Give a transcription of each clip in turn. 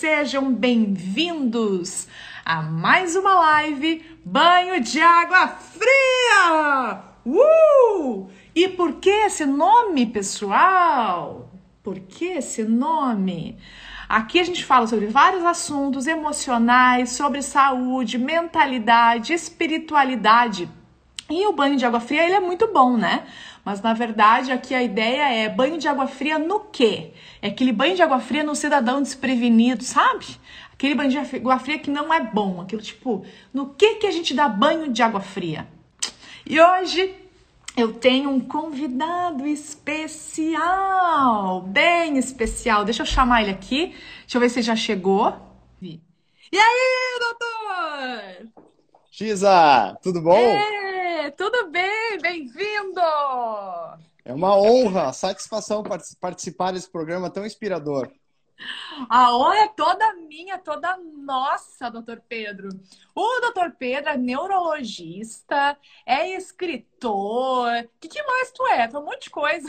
sejam bem-vindos a mais uma live Banho de Água Fria! Uh! E por que esse nome, pessoal? Por que esse nome? Aqui a gente fala sobre vários assuntos emocionais, sobre saúde, mentalidade, espiritualidade. E o banho de água fria ele é muito bom, né? Mas na verdade aqui a ideia é banho de água fria no quê? É aquele banho de água fria no cidadão desprevenido, sabe? Aquele banho de água fria que não é bom, aquilo tipo, no que que a gente dá banho de água fria? E hoje eu tenho um convidado especial, bem especial. Deixa eu chamar ele aqui. Deixa eu ver se ele já chegou. E aí, doutor? Giza, tudo bom? É, tudo bem, bem-vindo! É uma honra, satisfação participar desse programa tão inspirador. A honra é toda minha, toda nossa, doutor Pedro. O doutor Pedro é neurologista, é escritor. O que, que, mais tu é? Tu é um monte de coisa.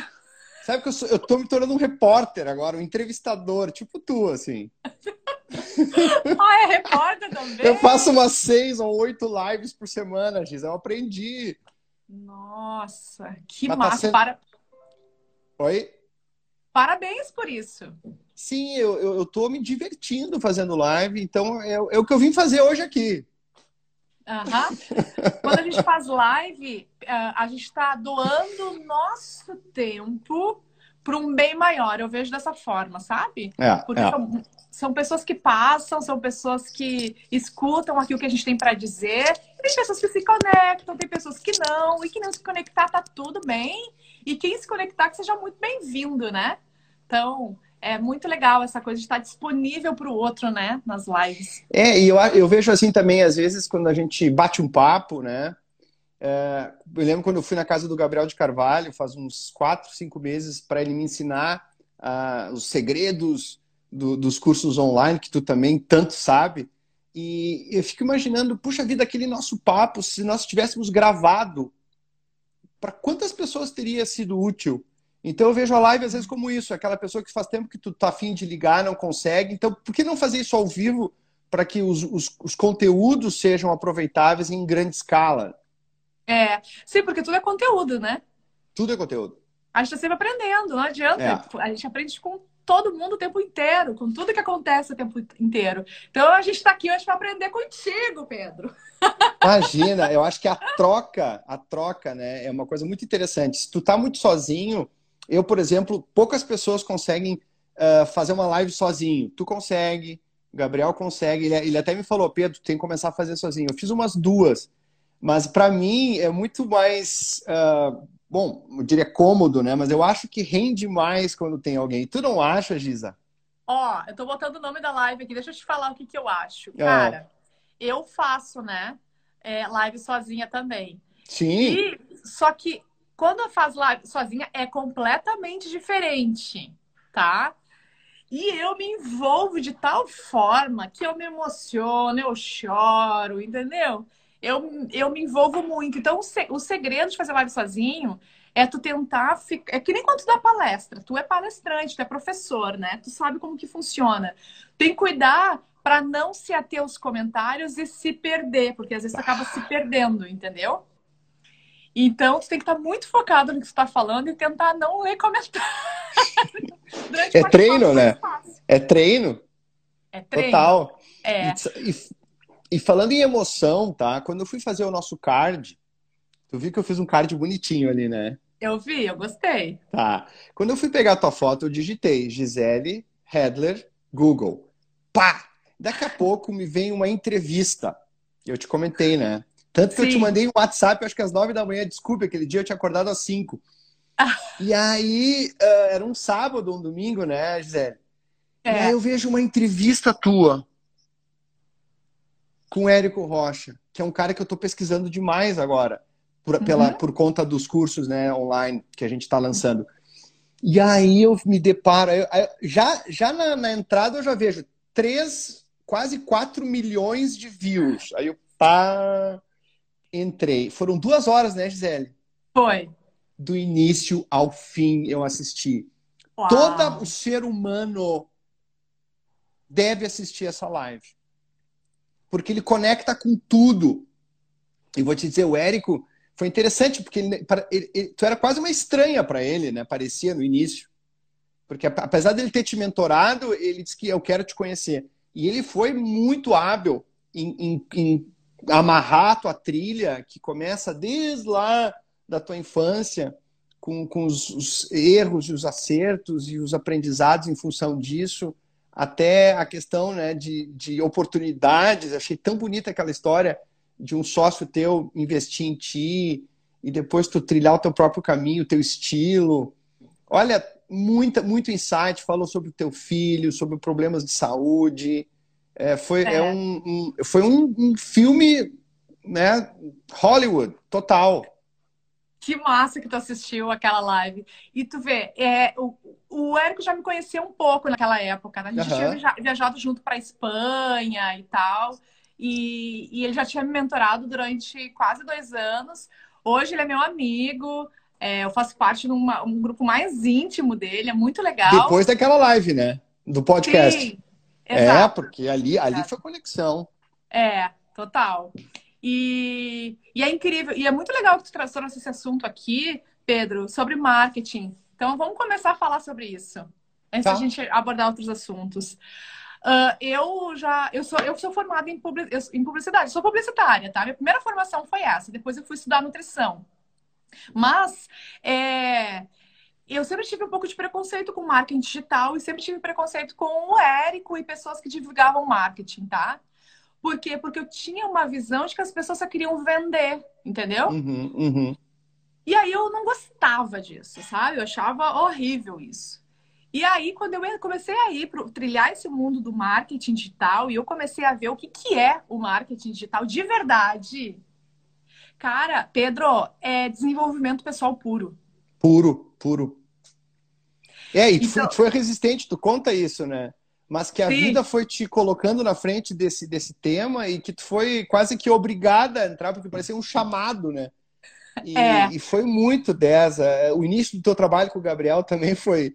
Sabe que eu, sou, eu tô me tornando um repórter agora, um entrevistador, tipo tu, assim. ah, é repórter também? Eu faço umas seis ou oito lives por semana, Giz. Eu aprendi. Nossa, que Mas tá massa. Tá sendo... Para... Oi? Parabéns por isso. Sim, eu, eu, eu tô me divertindo fazendo live, então é, é o que eu vim fazer hoje aqui. Uhum. Quando a gente faz live, a gente está doando nosso tempo para um bem maior. Eu vejo dessa forma, sabe? É, Porque é. São, são, pessoas que passam, são pessoas que escutam aquilo que a gente tem para dizer. Tem pessoas que se conectam, tem pessoas que não. E que não se conectar tá tudo bem. E quem se conectar que seja muito bem-vindo, né? Então, é muito legal essa coisa de estar disponível para o outro, né, nas lives. É, e eu, eu vejo assim também, às vezes, quando a gente bate um papo, né? É, eu lembro quando eu fui na casa do Gabriel de Carvalho, faz uns quatro, cinco meses, para ele me ensinar uh, os segredos do, dos cursos online, que tu também tanto sabe. E eu fico imaginando, puxa vida, aquele nosso papo, se nós tivéssemos gravado, para quantas pessoas teria sido útil? Então eu vejo a live às vezes como isso, aquela pessoa que faz tempo que tu tá afim de ligar, não consegue. Então, por que não fazer isso ao vivo para que os, os, os, conteúdos sejam aproveitáveis em grande escala? É, sim, porque tudo é conteúdo, né? Tudo é conteúdo. A gente tá sempre aprendendo, não adianta. É. A gente aprende com todo mundo o tempo inteiro, com tudo que acontece o tempo inteiro. Então a gente está aqui hoje para aprender contigo, Pedro. Imagina, eu acho que a troca, a troca, né, é uma coisa muito interessante. Se tu tá muito sozinho, eu, por exemplo, poucas pessoas conseguem uh, fazer uma live sozinho. Tu consegue, Gabriel consegue. Ele, ele, até me falou, Pedro, tem que começar a fazer sozinho. Eu fiz umas duas, mas para mim é muito mais, uh, bom, eu diria cômodo, né? Mas eu acho que rende mais quando tem alguém. Tu não acha, Giza? Ó, eu tô botando o nome da live aqui. Deixa eu te falar o que, que eu acho. É. Cara, eu faço, né? É, live sozinha também. Sim. E, só que quando faço live sozinha é completamente diferente, tá? E eu me envolvo de tal forma que eu me emociono, eu choro, entendeu? Eu, eu me envolvo muito. Então, o segredo de fazer live sozinho é tu tentar ficar. É que nem quando tu dá palestra. Tu é palestrante, tu é professor, né? Tu sabe como que funciona. Tem que cuidar para não se ater aos comentários e se perder, porque às vezes tu acaba se perdendo, entendeu? Então, tu tem que estar muito focado no que tu está falando e tentar não ler comentários. é treino, né? É treino. É treino. Total. É. E, e, falando em emoção, tá? Quando eu fui fazer o nosso card, tu viu que eu fiz um card bonitinho ali, né? Eu vi, eu gostei. Tá. Quando eu fui pegar a tua foto, eu digitei Gisele Hedler Google. Pá! Daqui a pouco me vem uma entrevista. Eu te comentei, né? Tanto que Sim. eu te mandei um WhatsApp, acho que às nove da manhã, desculpe, aquele dia eu tinha acordado às cinco. Ah. E aí, uh, era um sábado, um domingo, né, Gisele? É. E aí eu vejo uma entrevista tua com o Érico Rocha, que é um cara que eu estou pesquisando demais agora, por, uhum. pela, por conta dos cursos né, online que a gente está lançando. E aí eu me deparo, eu, já, já na, na, entrada eu já vejo três, quase quatro milhões de views. Aí eu, pá, entrei. Foram duas horas, né, Gisele? Foi. Do início ao fim eu assisti. Uau. Todo o ser humano deve assistir essa live. Porque ele conecta com tudo. E vou te dizer, o Érico foi interessante, porque ele, ele, ele, tu era quase uma estranha para ele, né? Parecia no início. Porque apesar dele ter te mentorado, ele disse que eu quero te conhecer. E ele foi muito hábil em, em, em amarrar a tua trilha, que começa desde lá da tua infância, com, com os, os, erros e os acertos e os aprendizados em função disso, até a questão né, de, de oportunidades. Achei tão bonita aquela história de um sócio teu investir em ti e depois tu trilhar o teu próprio caminho, o teu estilo. Olha, muita, muito insight, falou sobre o teu filho, sobre problemas de saúde. É, foi, é. é um, um, foi um, um filme né, Hollywood, total. Que massa que tu assistiu aquela live. E tu vê, é, o, o Érico já me conhecia um pouco naquela época, né? A gente uhum. tinha viajado junto para Espanha e tal. E, e, ele já tinha me mentorado durante quase dois anos. Hoje ele é meu amigo. É, eu faço parte de uma, um grupo mais íntimo dele, é muito legal. Depois daquela live, né? Do podcast. Sim, é, porque ali, ali foi conexão. É, total. E, e é incrível, e é muito legal que tu trouxe esse assunto aqui, Pedro, sobre marketing. Então vamos começar a falar sobre isso, antes tá. da gente abordar outros assuntos. Uh, eu já eu sou eu sou formada em, em publicidade, sou publicitária, tá? Minha primeira formação foi essa. Depois eu fui estudar nutrição. Mas é, eu sempre tive um pouco de preconceito com marketing digital e sempre tive preconceito com o Érico e pessoas que divulgavam marketing, tá? Por quê? Porque eu tinha uma visão de que as pessoas só queriam vender, entendeu? Uhum, uhum. E aí eu não gostava disso, sabe? Eu achava horrível isso. E aí, quando eu comecei a ir para trilhar esse mundo do marketing digital, e eu comecei a ver o que, que é o marketing digital de verdade. Cara, Pedro, é desenvolvimento pessoal puro. Puro, puro. É, e então... tu foi resistente, tu conta isso, né? mas que a Sim. vida foi te colocando na frente desse, desse tema e que tu foi quase que obrigada a entrar, porque parecia um chamado, né? E, é. e foi muito dessa. O início do teu trabalho com o Gabriel também foi,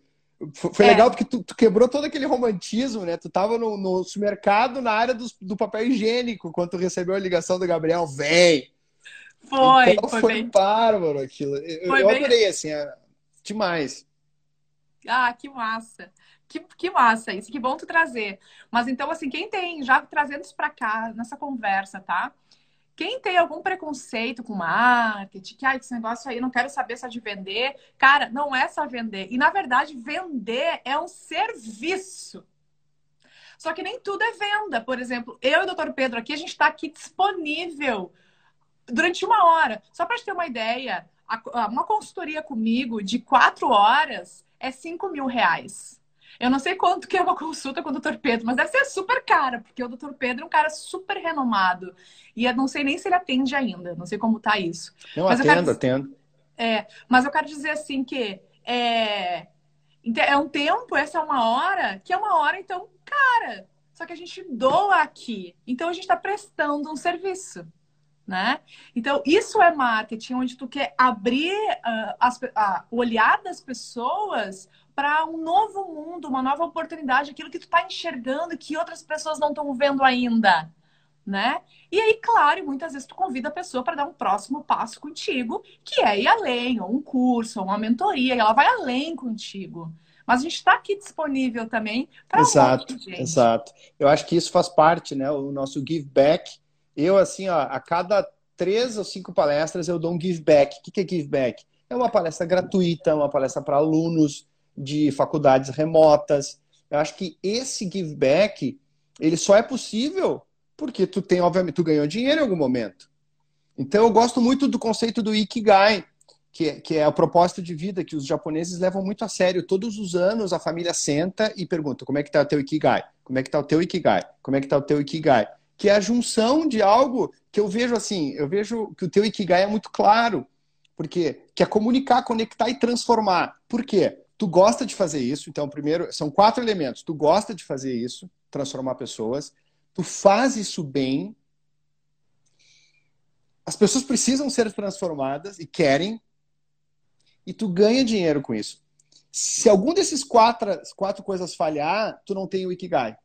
foi é. legal, porque tu, tu, quebrou todo aquele romantismo, né? Tu tava no, no supermercado na área do, do papel higiênico quando tu recebeu a ligação do Gabriel, vem! Foi, então, foi, foi bem... bárbaro aquilo. Eu, foi eu bem... adorei, assim, é... demais. Ah, que massa. Que, que massa isso, que bom tu trazer. Mas então, assim, quem tem, já trazendo isso para cá, nessa conversa, tá? Quem tem algum preconceito com marketing, que ah, esse negócio aí, não quero saber só de vender. Cara, não é só vender. E, na verdade, vender é um serviço. Só que nem tudo é venda. Por exemplo, eu e o doutor Pedro aqui, a gente está aqui disponível durante uma hora. Só para te ter uma ideia, uma consultoria comigo de quatro horas é cinco mil reais. Eu não sei quanto que é uma consulta com o Dr. Pedro, mas deve ser super cara, porque o Dr. Pedro é um cara super renomado. E eu não sei nem se ele atende ainda, não sei como tá isso. Não, mas atendo, eu quero... atendo. É, mas eu quero dizer assim que é... é um tempo, essa é uma hora, que é uma hora, então, cara. Só que a gente doa aqui. Então a gente está prestando um serviço. Né? Então, isso é marketing, onde tu quer abrir uh, as, uh, o olhar das pessoas para um novo mundo, uma nova oportunidade, aquilo que tu está enxergando que outras pessoas não estão vendo ainda, né? E aí, claro, muitas vezes tu convida a pessoa para dar um próximo passo contigo, que é ir além, ou um curso, ou uma mentoria, e ela vai além contigo. Mas a gente está aqui disponível também para Exato, um exato. Eu acho que isso faz parte, né? O nosso give back. Eu, assim, ó, a cada três ou cinco palestras eu dou um give back. O que é give back? É uma palestra gratuita, uma palestra para alunos, de faculdades remotas. Eu acho que esse give back, ele só é possível porque tu tem, obviamente, tu ganhou dinheiro em algum momento. Então eu gosto muito do conceito do Ikigai, que é, que é a proposta de vida que os japoneses levam muito a sério. Todos os anos a família senta e pergunta como é que está o teu Ikigai? Como é que está o teu Ikigai? Como é que está o teu Ikigai? Que é a junção de algo que eu vejo assim, eu vejo que o teu Ikigai é muito claro, porque que é comunicar, conectar e transformar. Por quê? Tu gosta de fazer isso, então, primeiro, são quatro elementos. Tu gosta de fazer isso, transformar pessoas. Tu faz isso bem. As pessoas precisam ser transformadas e querem. E tu ganha dinheiro com isso. Se algum desses quatro, quatro coisas falhar, tu não tem o Ikigai.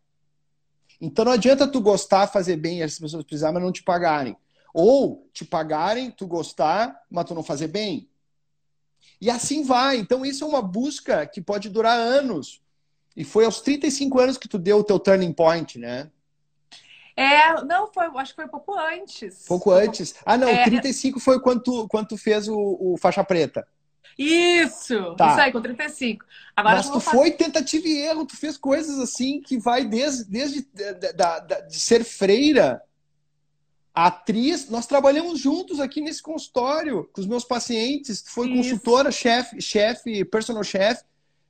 Então não adianta tu gostar, fazer bem e as pessoas precisarem, mas não te pagarem. Ou te pagarem, tu gostar, mas tu não fazer bem. E assim vai. Então isso é uma busca que pode durar anos. E foi aos 35 anos que tu deu o teu turning point, né? É, não, foi, acho que foi pouco antes. Pouco antes. Ah, não, é... 35 foi quando tu, quando tu fez o, o faixa preta. Isso! Tá. Isso aí, com 35. Agora Mas tu fazer... foi tentativa e erro, tu fez coisas assim que vai desde, desde de, de, de ser freira, atriz. Nós trabalhamos juntos aqui nesse consultório com os meus pacientes. Tu foi Isso. consultora, chefe, chefe, personal chef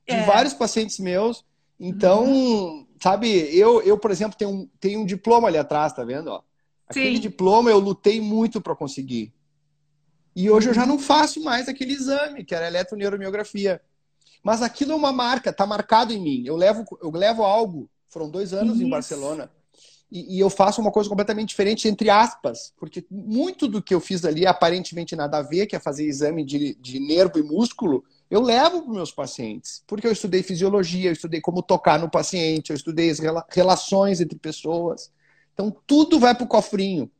de é. vários pacientes meus. Então, uhum. sabe, eu, eu, por exemplo, tenho um, tenho um diploma ali atrás, tá vendo? Ó? Aquele Sim. diploma eu lutei muito para conseguir. E hoje eu já não faço mais aquele exame, que era eletroneuromiografia. Mas aquilo é uma marca, está marcado em mim. Eu levo, eu levo algo. Foram dois anos Isso. em Barcelona. E, e, eu faço uma coisa completamente diferente, entre aspas, porque muito do que eu fiz ali, aparentemente nada a ver, que é fazer exame de, de nervo e músculo, eu levo para os meus pacientes. Porque eu estudei fisiologia, eu estudei como tocar no paciente, eu estudei as relações entre pessoas. Então, tudo vai para o cofrinho.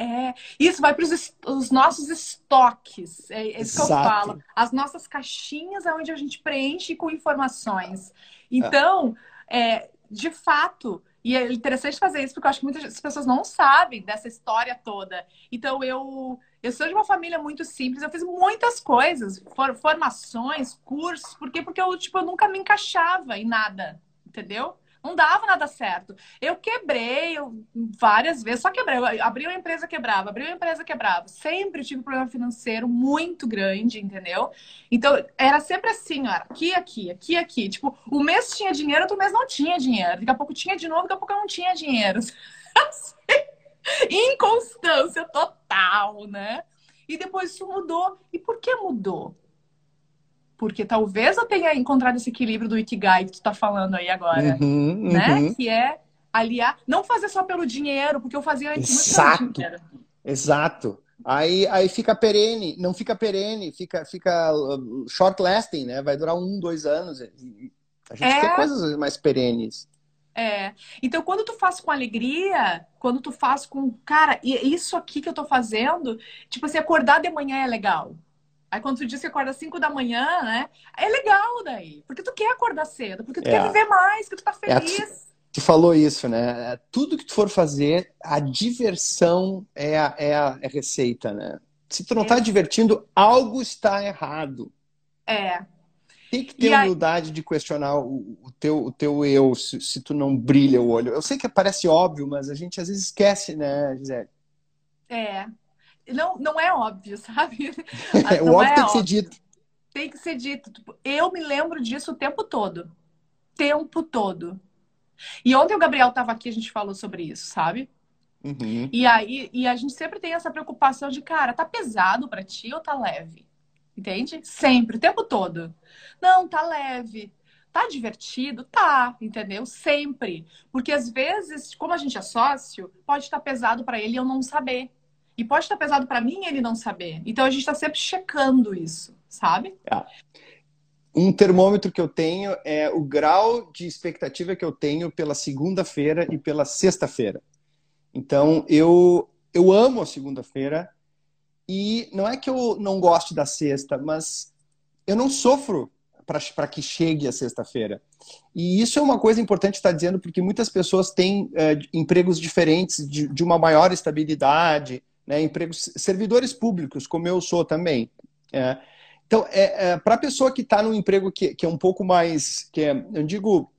É, isso vai para os nossos estoques, é, é isso que eu falo. As nossas caixinhas é onde a gente preenche com informações. Então, é, de fato, e é interessante fazer isso porque eu acho que muitas pessoas não sabem dessa história toda. Então, eu, eu sou de uma família muito simples, eu fiz muitas coisas, formações, cursos, por quê? Porque eu, tipo, eu nunca me encaixava em nada, entendeu? Não dava nada certo. Eu quebrei eu, várias vezes, só quebrei. Eu abri uma empresa, quebrava, abri uma empresa, quebrava. Sempre tive um problema financeiro muito grande, entendeu? Então, era sempre assim, ó, aqui, aqui, aqui, aqui. Tipo, o mês tinha dinheiro, outro mês não tinha dinheiro. Daqui a pouco tinha de novo, daqui a pouco não tinha dinheiro. Inconstância total, né? E depois isso mudou. E por que mudou? Porque talvez eu tenha encontrado esse equilíbrio do Ikigai que tu tá falando aí agora, uhum, né? Uhum. Que é aliar, não fazer só pelo dinheiro, porque eu fazia antes Exato. muito pelo dinheiro. Exato. Aí, aí fica perene, não fica perene, fica, fica uh, short lasting, né? Vai durar um, dois anos. A gente é... quer coisas mais perenes. É. Então, quando tu faz com alegria, quando tu faz com, cara, isso aqui que eu tô fazendo, tipo assim, acordar de manhã é legal. Aí quando tu diz que acorda às 5 da manhã, né? É legal daí. Porque tu quer acordar cedo, porque tu é. quer viver mais, porque tu tá é, feliz. É, tu falou isso, né? É, tudo que tu for fazer, a diversão é a, é a, é a receita, né? Se tu não tá divertindo, algo está errado. É. Tem que ter e humildade aí... de questionar o, o, teu, o teu eu, se, se tu não brilha o olho. Eu sei que parece óbvio, mas a gente às vezes esquece, né, Gisele? É, não, não é óbvio, sabe? É, o óbvio é tem que ser dito. Tem que ser dito. Tipo, eu me lembro disso o tempo todo. Tempo todo. E ontem o Gabriel estava aqui, a gente falou sobre isso, sabe? Uhum. E aí, e a gente sempre tem essa preocupação de, cara, tá pesado para ti ou tá leve? Entende? Sempre, o tempo todo. Não, tá leve. Tá divertido? Tá, entendeu? Sempre. Porque às vezes, como a gente é sócio, pode estar pesado para ele eu não saber. E pode estar pesado para mim ele não saber. Então a gente está sempre checando isso, sabe? É. Um termômetro que eu tenho é o grau de expectativa que eu tenho pela segunda-feira e pela sexta-feira. Então eu eu amo a segunda-feira e não é que eu não goste da sexta, mas eu não sofro para que chegue a sexta-feira. E isso é uma coisa importante estar dizendo, porque muitas pessoas têm é, empregos diferentes, de, de, uma maior estabilidade, né, empregos, servidores públicos, como eu sou também. É. Então, é, é para a pessoa que está num emprego que, que, é um pouco mais, que é, eu digo,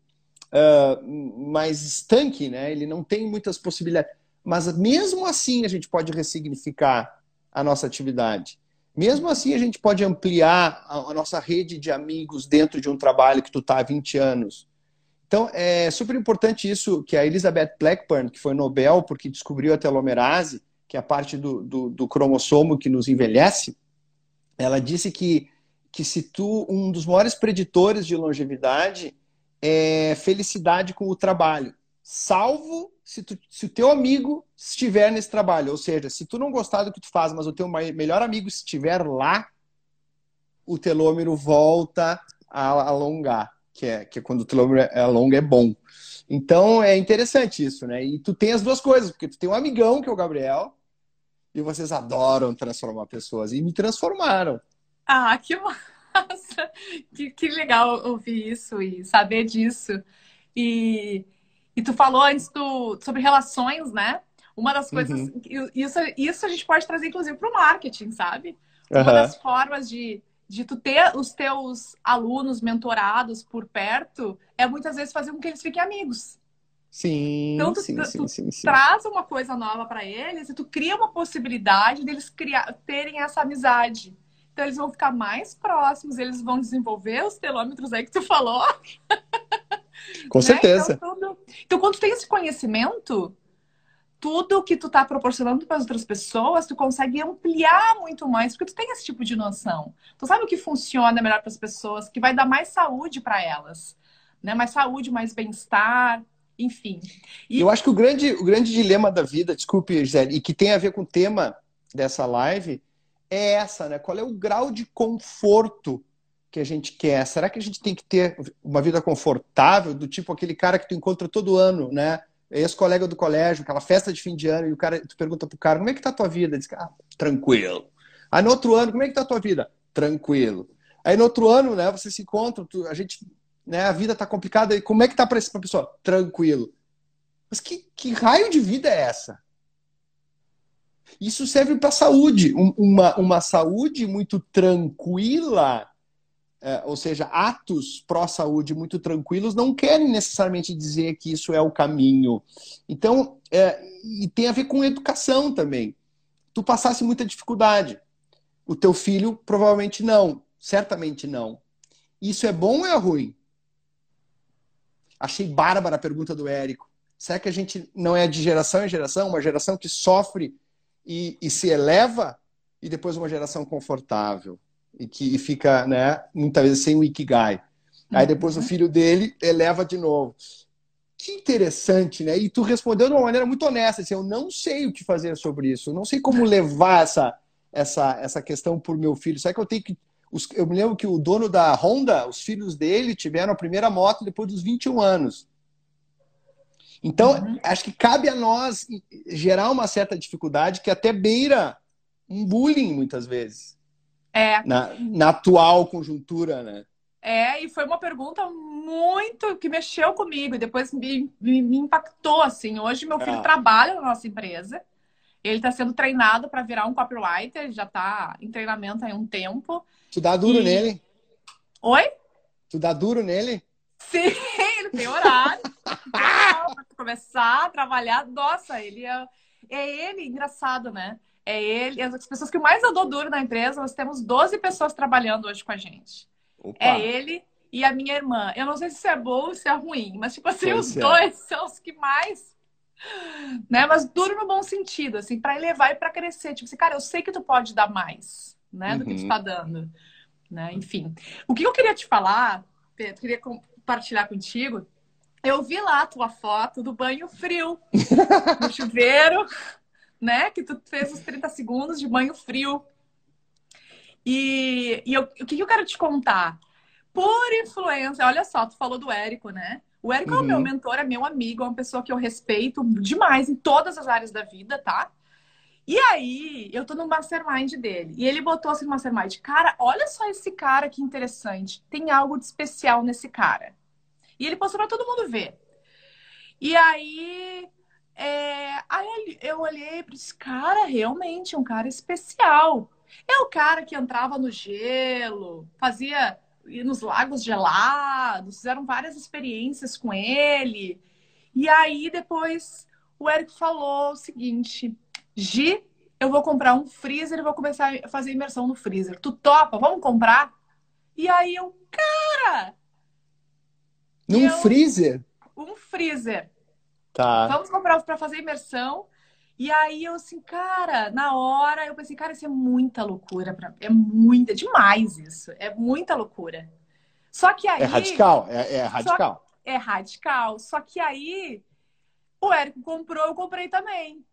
uh, mais estanque, né, ele não tem muitas possibilidades, mas mesmo assim a gente pode ressignificar a nossa atividade. Mesmo assim, a gente pode ampliar a, a nossa rede de amigos dentro de um trabalho que tu está há 20 anos. Então, é super importante isso que a Elizabeth Blackburn, que foi Nobel porque descobriu a telomerase, que é a parte do, do, do cromossomo que nos envelhece, ela disse que, que se tu, um dos maiores preditores de longevidade é felicidade com o trabalho, salvo se, tu, se o teu amigo estiver nesse trabalho. Ou seja, se tu não gostar do que tu faz, mas o teu melhor amigo estiver lá, o telômero volta a alongar. que é, que é quando o telômero é longo, é bom. Então é interessante isso, né? E tu tem as duas coisas, porque tu tem um amigão que é o Gabriel, e vocês adoram transformar pessoas, e me transformaram. Ah, que massa! Que, que legal ouvir isso e saber disso. E, e tu falou antes do, sobre relações, né? Uma das coisas. Uhum. Isso, isso a gente pode trazer, inclusive, para o marketing, sabe? Uma uhum. das formas de, de tu ter os teus alunos mentorados por perto é muitas vezes fazer com que eles fiquem amigos. Sim, então, tu, sim, tu, sim, sim, sim, traz uma coisa nova para eles e tu cria uma possibilidade deles criar, terem essa amizade. Então eles vão ficar mais próximos, eles vão desenvolver os telômetros aí que tu falou. Com né? certeza. Então, tudo... então, quando tu tem esse conhecimento, tudo que tu tá proporcionando para as outras pessoas, tu consegue ampliar muito mais, porque tu tem esse tipo de noção. Tu sabe o que funciona melhor para as pessoas, que vai dar mais saúde para elas, né? Mais saúde, mais bem-estar, enfim. E... Eu acho que o grande, o grande dilema da vida, desculpe, Gisele, e que tem a ver com o tema dessa live, é essa, né? Qual é o grau de conforto que a gente quer? Será que a gente tem que ter uma vida confortável, do tipo aquele cara que tu encontra todo ano, né? ex-colega do colégio, aquela festa de fim de ano, e o cara, tu pergunta pro cara, como é que tá a tua vida? Ele diz, ah, tranquilo. Aí no outro ano, como é que tá a tua vida? Tranquilo. Aí no outro ano, né, você se encontra, tu, a gente, né, a vida tá complicada, e como é que tá pra essa pessoa? Tranquilo. Mas que, que raio de vida é essa? Isso serve para saúde. uma, uma saúde muito tranquila é, ou seja, atos pró-saúde muito tranquilos não querem necessariamente dizer que isso é o caminho. Então, é, e tem a ver com educação também. Tu passasse muita dificuldade. O teu filho provavelmente não, certamente não. Isso é bom ou é ruim? Achei bárbara a pergunta do Érico. Será que a gente não é de geração em geração, uma geração que sofre e, e se eleva e depois uma geração confortável? e que fica, né, muitas vezes sem o Ikigai. Aí depois uhum. o filho dele eleva de novo. Que interessante, né? E tu respondeu de uma maneira muito honesta, assim, eu não sei o que fazer sobre isso, eu não sei como levar essa, essa, essa questão por meu filho. Será que eu tenho que. Os, eu me lembro que o dono da Honda, os filhos dele tiveram a primeira moto depois dos 21 anos. Então, uhum. acho que cabe a nós gerar uma certa dificuldade que até beira um bullying muitas vezes. É. Na, na atual conjuntura, né? É, e foi uma pergunta muito que mexeu comigo e depois me, me, me impactou, assim. Hoje meu filho é. trabalha na nossa empresa. Ele está sendo treinado para virar um copywriter, já está em treinamento há um tempo. Tu dá duro e... nele? Oi? Tu dá duro nele? Sim, ele tem horário para começar a trabalhar. Nossa, ele é, é ele, engraçado, né? é ele, as pessoas que mais andou duro na empresa, nós temos 12 pessoas trabalhando hoje com a gente. Opa. É ele e a minha irmã. Eu não sei se isso é bom ou se é ruim, mas tipo assim, pois os é. dois são os que mais né? Mas duro no bom sentido, assim, para elevar e para crescer. Tipo assim, cara, eu sei que tu pode dar mais, né, do uhum. que tu uhum. tá dando, né? Enfim. O que eu queria te falar, Pedro, queria compartilhar contigo. Eu vi lá a tua foto do banho frio no chuveiro né? Que tu fez os 30 segundos de banho frio. E, e eu, o que, eu quero te contar? Por influência, olha só, tu falou do Érico, né? O Érico uhum. é o meu uhum. mentor, é meu amigo, é uma pessoa que eu respeito demais em todas as áreas da vida, tá? E aí, eu tô no mastermind dele. E ele botou assim no mastermind: Cara, olha só esse cara que interessante. Tem algo de especial nesse cara. E ele postou pra todo mundo ver. E aí, é, aí eu olhei para esse cara, realmente, um cara especial. É o cara que entrava no gelo, fazia nos lagos gelados, fizeram várias experiências com ele. E aí depois o Eric falou o seguinte: Gi, eu vou comprar um freezer e vou começar a fazer imersão no freezer. Tu topa? Vamos comprar? E aí eu, cara! Num eu, freezer? Um freezer. Tá. Vamos comprar para fazer imersão. E aí eu assim, cara, na hora eu pensei, cara, isso é muita loucura para é muita, demais isso, é muita loucura. Só que aí é radical, é, é radical. Só, é radical. Só que aí o Érico comprou, eu comprei também.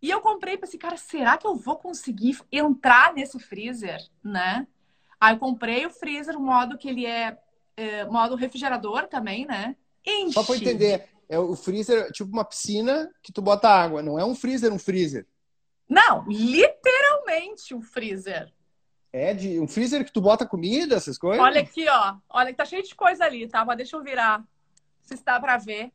E eu comprei e pensei, cara, será que eu vou conseguir entrar nesse freezer, né? Aí eu comprei o freezer, o modo que ele é é, modo refrigerador também, né? Enche. Só para entender, é o freezer tipo uma piscina que tu bota água, não é um freezer, um freezer. Não, literalmente um freezer. É de um freezer que tu bota comida, essas coisas? Olha aqui, ó. Olha que tá cheio de coisa ali, tá? Mas deixa eu virar. Se está para ver.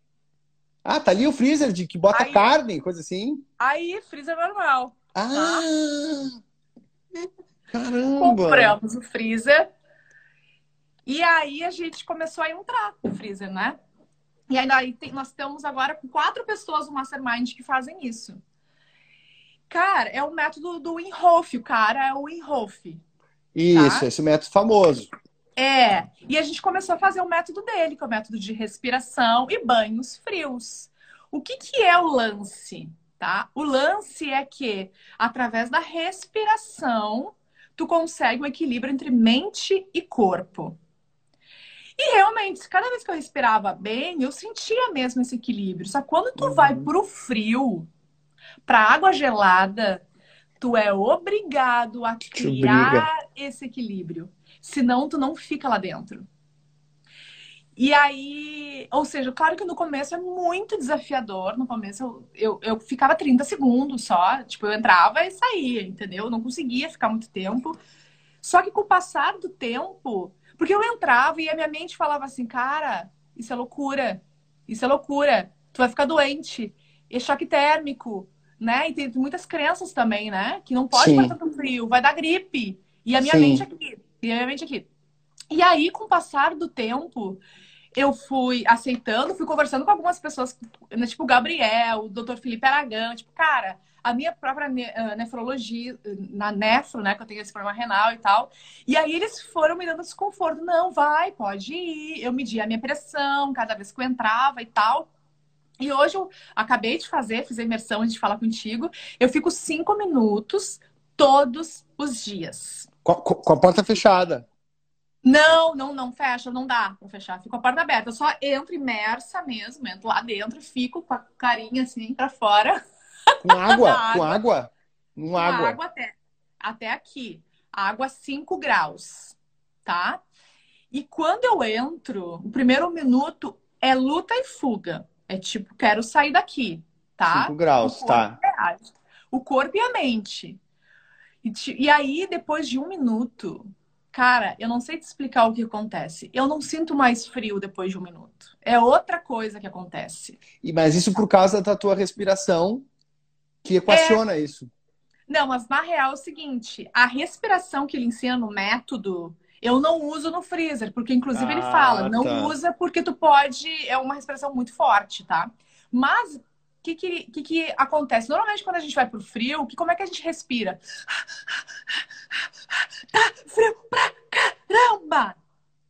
Ah, tá ali o freezer de que bota aí, carne, coisa assim. Aí, freezer normal. Ah! Tá? Caramba! Compramos o freezer. E aí a gente começou a entrar no freezer, né? E aí tem, nós temos agora quatro pessoas no Mastermind que fazem isso. Cara, é o método do Winhof, o cara é o Winhof. Isso, tá? esse método famoso. É, e a gente começou a fazer o método dele, que é o método de respiração e banhos frios. O que, que é o lance? Tá? O lance é que, através da respiração, tu consegue o equilíbrio entre mente e corpo. E realmente, cada vez que eu respirava bem, eu sentia mesmo esse equilíbrio. Só que quando tu uhum. vai pro frio, pra água gelada, tu é obrigado a criar esse equilíbrio. Senão, tu não fica lá dentro. E aí, ou seja, claro que no começo é muito desafiador. No começo eu, eu, eu, ficava 30 segundos só. Tipo, eu entrava e saía, entendeu? Eu não conseguia ficar muito tempo. Só que com o passar do tempo, porque eu entrava e a minha mente falava assim, cara, isso é loucura. Isso é loucura. Tu vai ficar doente. É choque térmico, né? E tem muitas crenças também, né? Que não pode passar tanto frio, vai dar gripe. E a minha Sim. mente aqui extremamente aqui. E aí, com o passar do tempo, eu fui aceitando, fui conversando com algumas pessoas, né, tipo o Gabriel, o Dr. Felipe Aragão, tipo, cara, a minha própria ah, nefrologia, na nefro, né, que eu tenho esse problema renal e tal. E aí eles foram me dando desconforto. Não, vai, pode ir. Eu medi a minha pressão cada vez que eu entrava e tal. E hoje eu acabei de fazer, fiz a imersão antes de falar contigo. Eu fico cinco minutos todos os dias. Com, com a porta fechada. Não, não, não fecha, não dá pra fechar. Fico a porta aberta. Eu só entro imersa mesmo, entro lá dentro, fico com a carinha assim pra fora. Com água? água. Com água? Com, com água. água até, até aqui. Água 5 graus, tá? E quando eu entro, o primeiro minuto é luta e fuga. É tipo, quero sair daqui, tá? 5 graus, tá. O corpo e a mente. E, e aí, depois de um minuto, cara, eu não sei te explicar o que acontece. Eu não sinto mais frio depois de um minuto. É outra coisa que acontece. E Mas isso por causa da tua respiração que equaciona é... isso. Não, mas na real é o seguinte: a respiração que ele ensina no método, eu não uso no freezer, porque inclusive ah, ele fala, não tá. usa porque tu pode, é uma respiração muito forte, tá? Mas que, que, que, que acontece? Normalmente, quando a gente vai pro frio, que, como é que a gente respira? Tá frio pra caramba!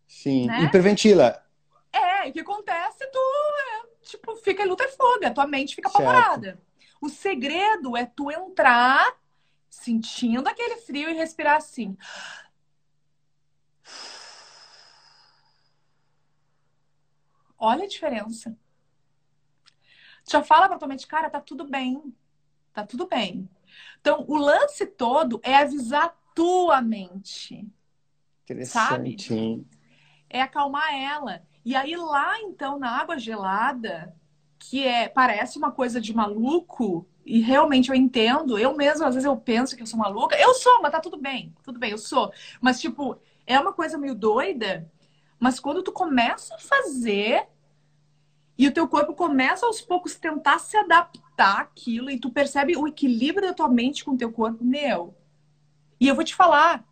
Sim, né? hiperventila. É, o que acontece? Tu, é, tipo, fica em luta e fuga, tua mente fica apavorada. O segredo é tu entrar sentindo aquele frio e respirar assim. Olha a diferença já fala pra tua mente, cara, tá tudo bem. Tá tudo bem. Então, o lance todo é avisar tua mente. Interessante. Sabe? É acalmar ela. E aí lá, então, na água gelada, que é parece uma coisa de maluco, e realmente eu entendo, eu mesmo, às vezes eu penso que eu sou maluca. Eu sou, mas tá tudo bem. Tudo bem, eu sou. Mas, tipo, é uma coisa meio doida. Mas quando tu começa a fazer, e o teu corpo começa aos poucos tentar se adaptar àquilo e tu percebe o equilíbrio da tua mente com o teu corpo, meu. E eu vou te falar,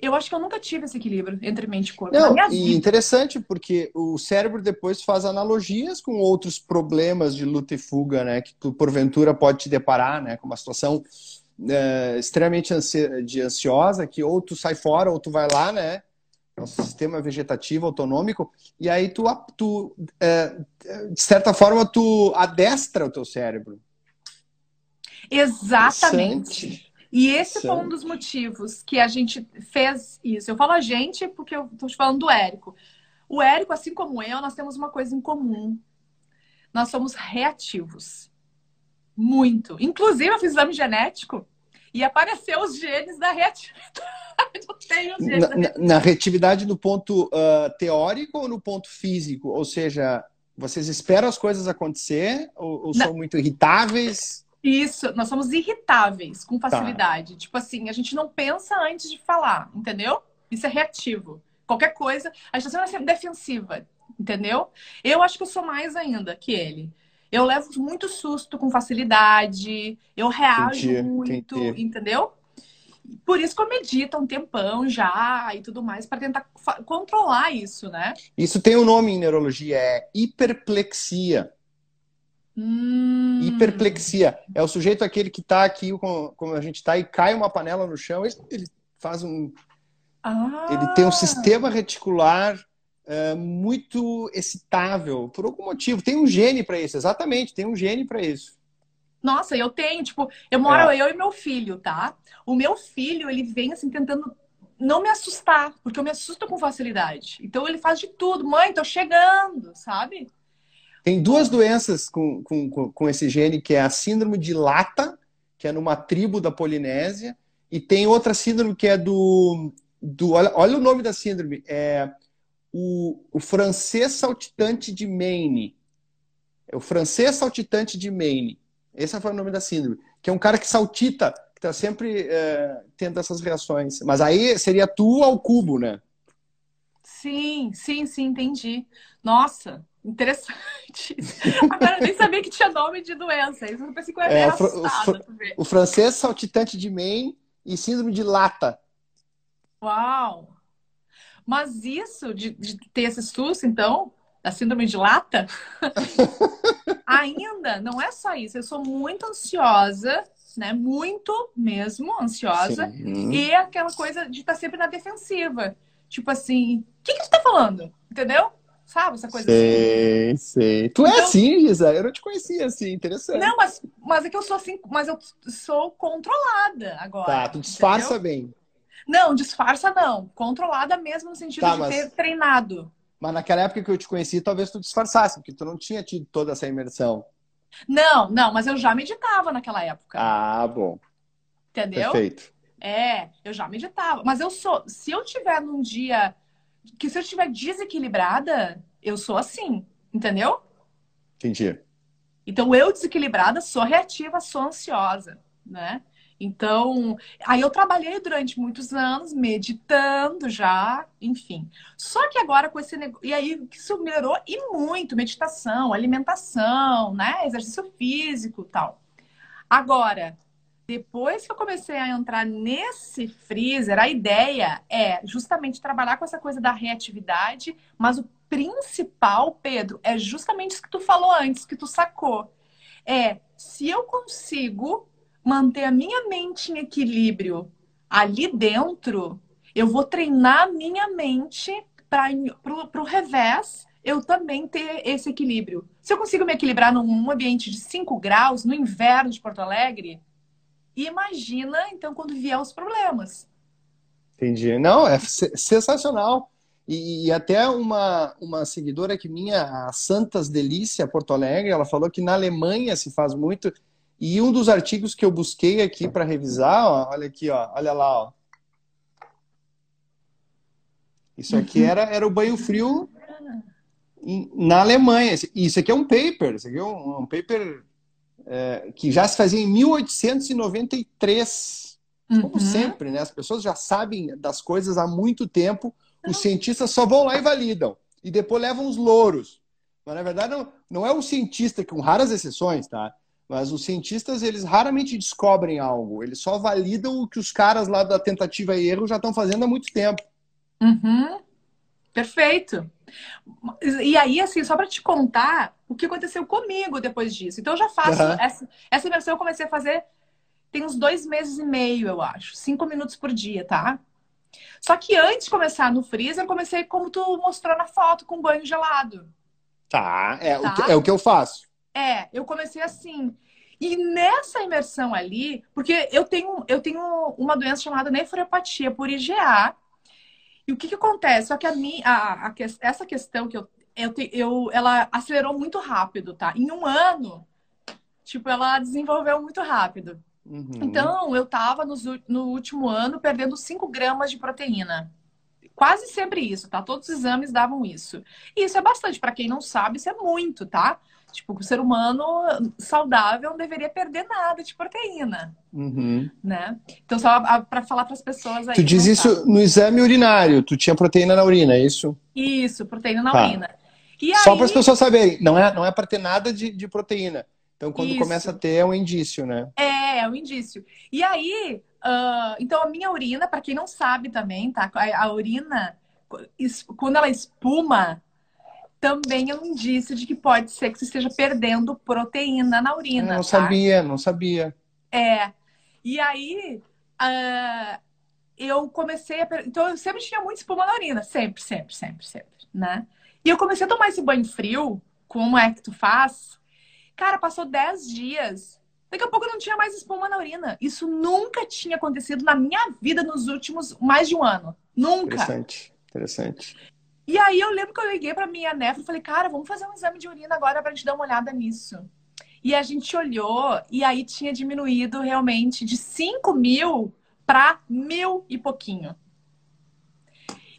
eu acho que eu nunca tive esse equilíbrio entre mente e corpo. Não, e interessante porque o cérebro depois faz analogias com outros problemas de luta e fuga, né? Que tu porventura pode te deparar, né? Com uma situação é, extremamente ansiosa, que ou tu sai fora ou tu vai lá, né? É um sistema vegetativo autonômico, e aí tu, tu é, de certa forma, tu adestra o teu cérebro. Exatamente. E esse foi um dos motivos que a gente fez isso. Eu falo a gente porque eu estou falando do Érico. O Érico, assim como eu, nós temos uma coisa em comum. Nós somos reativos. Muito. Inclusive, eu fiz exame genético e apareceu os genes da reatividade. Eu tenho os genes na, da reatividade. na reatividade no ponto uh, teórico ou no ponto físico? Ou seja, vocês esperam as coisas acontecer ou, ou são muito irritáveis? Isso, nós somos irritáveis com facilidade. Tá. Tipo assim, a gente não pensa antes de falar, entendeu? Isso é reativo. Qualquer coisa, a gente está sendo defensiva, entendeu? Eu acho que eu sou mais ainda que ele. Eu levo muito susto com facilidade, eu reajo entendi, muito, entendi. entendeu? Por isso que eu medito um tempão já e tudo mais, para tentar controlar isso, né? Isso tem um nome em neurologia, é hiperplexia. Hum. Hiperplexia. É o sujeito aquele que está aqui, como a gente está, e cai uma panela no chão, ele faz um. Ah. Ele tem um sistema reticular uh, muito excitável, por algum motivo. Tem um gene para isso, exatamente, tem um gene para isso. Nossa, eu tenho, tipo, eu moro é. eu e meu filho, tá? O meu filho, ele vem assim tentando não me assustar, porque eu me assusto com facilidade. Então ele faz de tudo. Mãe, tô chegando, sabe? Tem duas doenças com, com, com esse gene, que é a síndrome de Lata, que é numa tribo da Polinésia, e tem outra síndrome que é do. do olha, olha o nome da síndrome. É o, o francês saltitante de Maine. É o francês saltitante de Maine. Esse foi o nome da síndrome. Que é um cara que saltita, que está sempre é, tendo essas reações. Mas aí seria tu ao cubo, né? Sim, sim, sim, entendi. Nossa, interessante. Agora eu nem sabia que tinha nome de doença. Isso eu pensei que eu ia é, o, o, francês saltitante de Maine e síndrome de Lata. Uau! Mas isso, de, de ter esse susto, então, da síndrome de lata, ainda não é só isso. Eu sou muito ansiosa, né? Muito mesmo ansiosa. Sim. E aquela coisa de estar tá sempre na defensiva. Tipo assim, o que, que tu tá falando? Entendeu? Sabe essa coisa sei, assim? Sei, Tu é então, é assim, Gisa? Eu não te conhecia assim, interessante. Não, mas, mas é que eu sou assim, mas eu sou controlada agora. Tá, tu disfarça entendeu? bem. Não, disfarça não. Controlada mesmo no sentido tá, de mas... ter treinado. Mas naquela época que eu te conheci, talvez tu disfarçasse, porque tu não tinha tido toda essa imersão. Não, não, mas eu já meditava naquela época. Ah, bom. Entendeu? Perfeito. É, eu já meditava. Mas eu sou, se eu tiver num dia que se eu estiver desequilibrada, eu sou assim, entendeu? Entendi. Então eu desequilibrada sou reativa, sou ansiosa, né? Então, aí eu trabalhei durante muitos anos meditando já, enfim. Só que agora com esse negócio. E aí isso melhorou e muito: meditação, alimentação, né? Exercício físico tal. Agora, depois que eu comecei a entrar nesse freezer, a ideia é justamente trabalhar com essa coisa da reatividade, mas o principal, Pedro, é justamente isso que tu falou antes, que tu sacou. É se eu consigo manter a minha mente em equilíbrio ali dentro, eu vou treinar a minha mente para o revés eu também ter esse equilíbrio. Se eu consigo me equilibrar num ambiente de 5 graus, no inverno de Porto Alegre, imagina então quando vier os problemas. Entendi. Não, é sensacional. E, e, até uma, uma seguidora que minha, a Santas Delícia Porto Alegre, ela falou que na Alemanha se faz muito e um dos artigos que eu busquei aqui para revisar, ó, olha aqui, ó, olha lá, ó. Isso aqui era, era o banho frio em, na Alemanha. Isso aqui é um paper, isso aqui é um, um paper é, que já se fazia em 1893. Uhum. Como sempre, né? As pessoas já sabem das coisas há muito tempo, os cientistas só vão lá e validam. E depois levam os louros. Mas, na verdade, não, não é o cientista, com raras exceções, tá? Mas os cientistas, eles raramente descobrem algo. Eles só validam o que os caras lá da tentativa e erro já estão fazendo há muito tempo. Uhum. Perfeito. E aí, assim, só para te contar o que aconteceu comigo depois disso. Então, eu já faço. Uhum. Essa, essa imersão eu comecei a fazer tem uns dois meses e meio, eu acho. Cinco minutos por dia, tá? Só que antes de começar no freezer, eu comecei como tu mostrou na foto, com banho gelado. Tá, é, tá? O, que, é o que eu faço. É, eu comecei assim. E nessa imersão ali, porque eu tenho, eu tenho uma doença chamada nefropatia por IgA. E o que, que acontece? Só que a minha, a, a, essa questão que eu, eu, eu, ela acelerou muito rápido, tá? Em um ano, tipo, ela desenvolveu muito rápido. Uhum. Então, eu tava no, no último ano perdendo 5 gramas de proteína. Quase sempre isso, tá? Todos os exames davam isso. E isso é bastante. Para quem não sabe, isso é muito, tá? Tipo, o ser humano saudável não deveria perder nada de proteína. Uhum. Né? Então, só para falar para as pessoas aí. Tu diz isso sabe. no exame urinário, tu tinha proteína na urina, é isso? Isso, proteína na tá. urina. E só para as pessoas saberem, não é, não é para ter nada de, de proteína. Então, quando isso. começa a ter, é um indício, né? É, é um indício. E aí, uh, então a minha urina, para quem não sabe também, tá? A, a urina, quando ela espuma, também é um indício de que pode ser que você esteja perdendo proteína na urina. Não tá? sabia, não sabia. É. E aí, uh, eu comecei a. Então, eu sempre tinha muito espuma na urina. Sempre, sempre, sempre, sempre, né? E eu comecei a tomar esse banho frio. Como é que tu faz? Cara, passou 10 dias. Daqui a pouco eu não tinha mais espuma na urina. Isso nunca tinha acontecido na minha vida nos últimos mais de um ano. Nunca. Interessante, interessante. E aí eu lembro que eu liguei pra minha nefra e falei, cara, vamos fazer um exame de urina agora pra gente dar uma olhada nisso. E a gente olhou e aí tinha diminuído realmente de 5 mil para mil e pouquinho.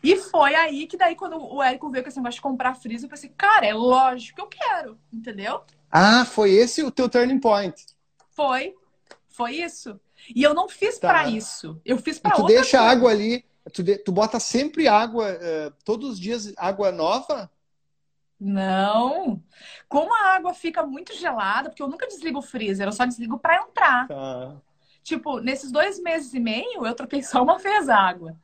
E foi aí que daí, quando o Érico veio com esse negócio de comprar freezer, eu pensei, cara, é lógico que eu quero, entendeu? Ah, foi esse o teu turning point. Foi. Foi isso. E eu não fiz tá. para isso. Eu fiz para outra Tu deixa coisa. água ali Tu, tu bota sempre água, uh, todos os dias água nova? Não. Como a água fica muito gelada, porque eu nunca desligo o freezer, eu só desligo para entrar. Tá. Tipo, nesses dois meses e meio, eu troquei só uma vez a água.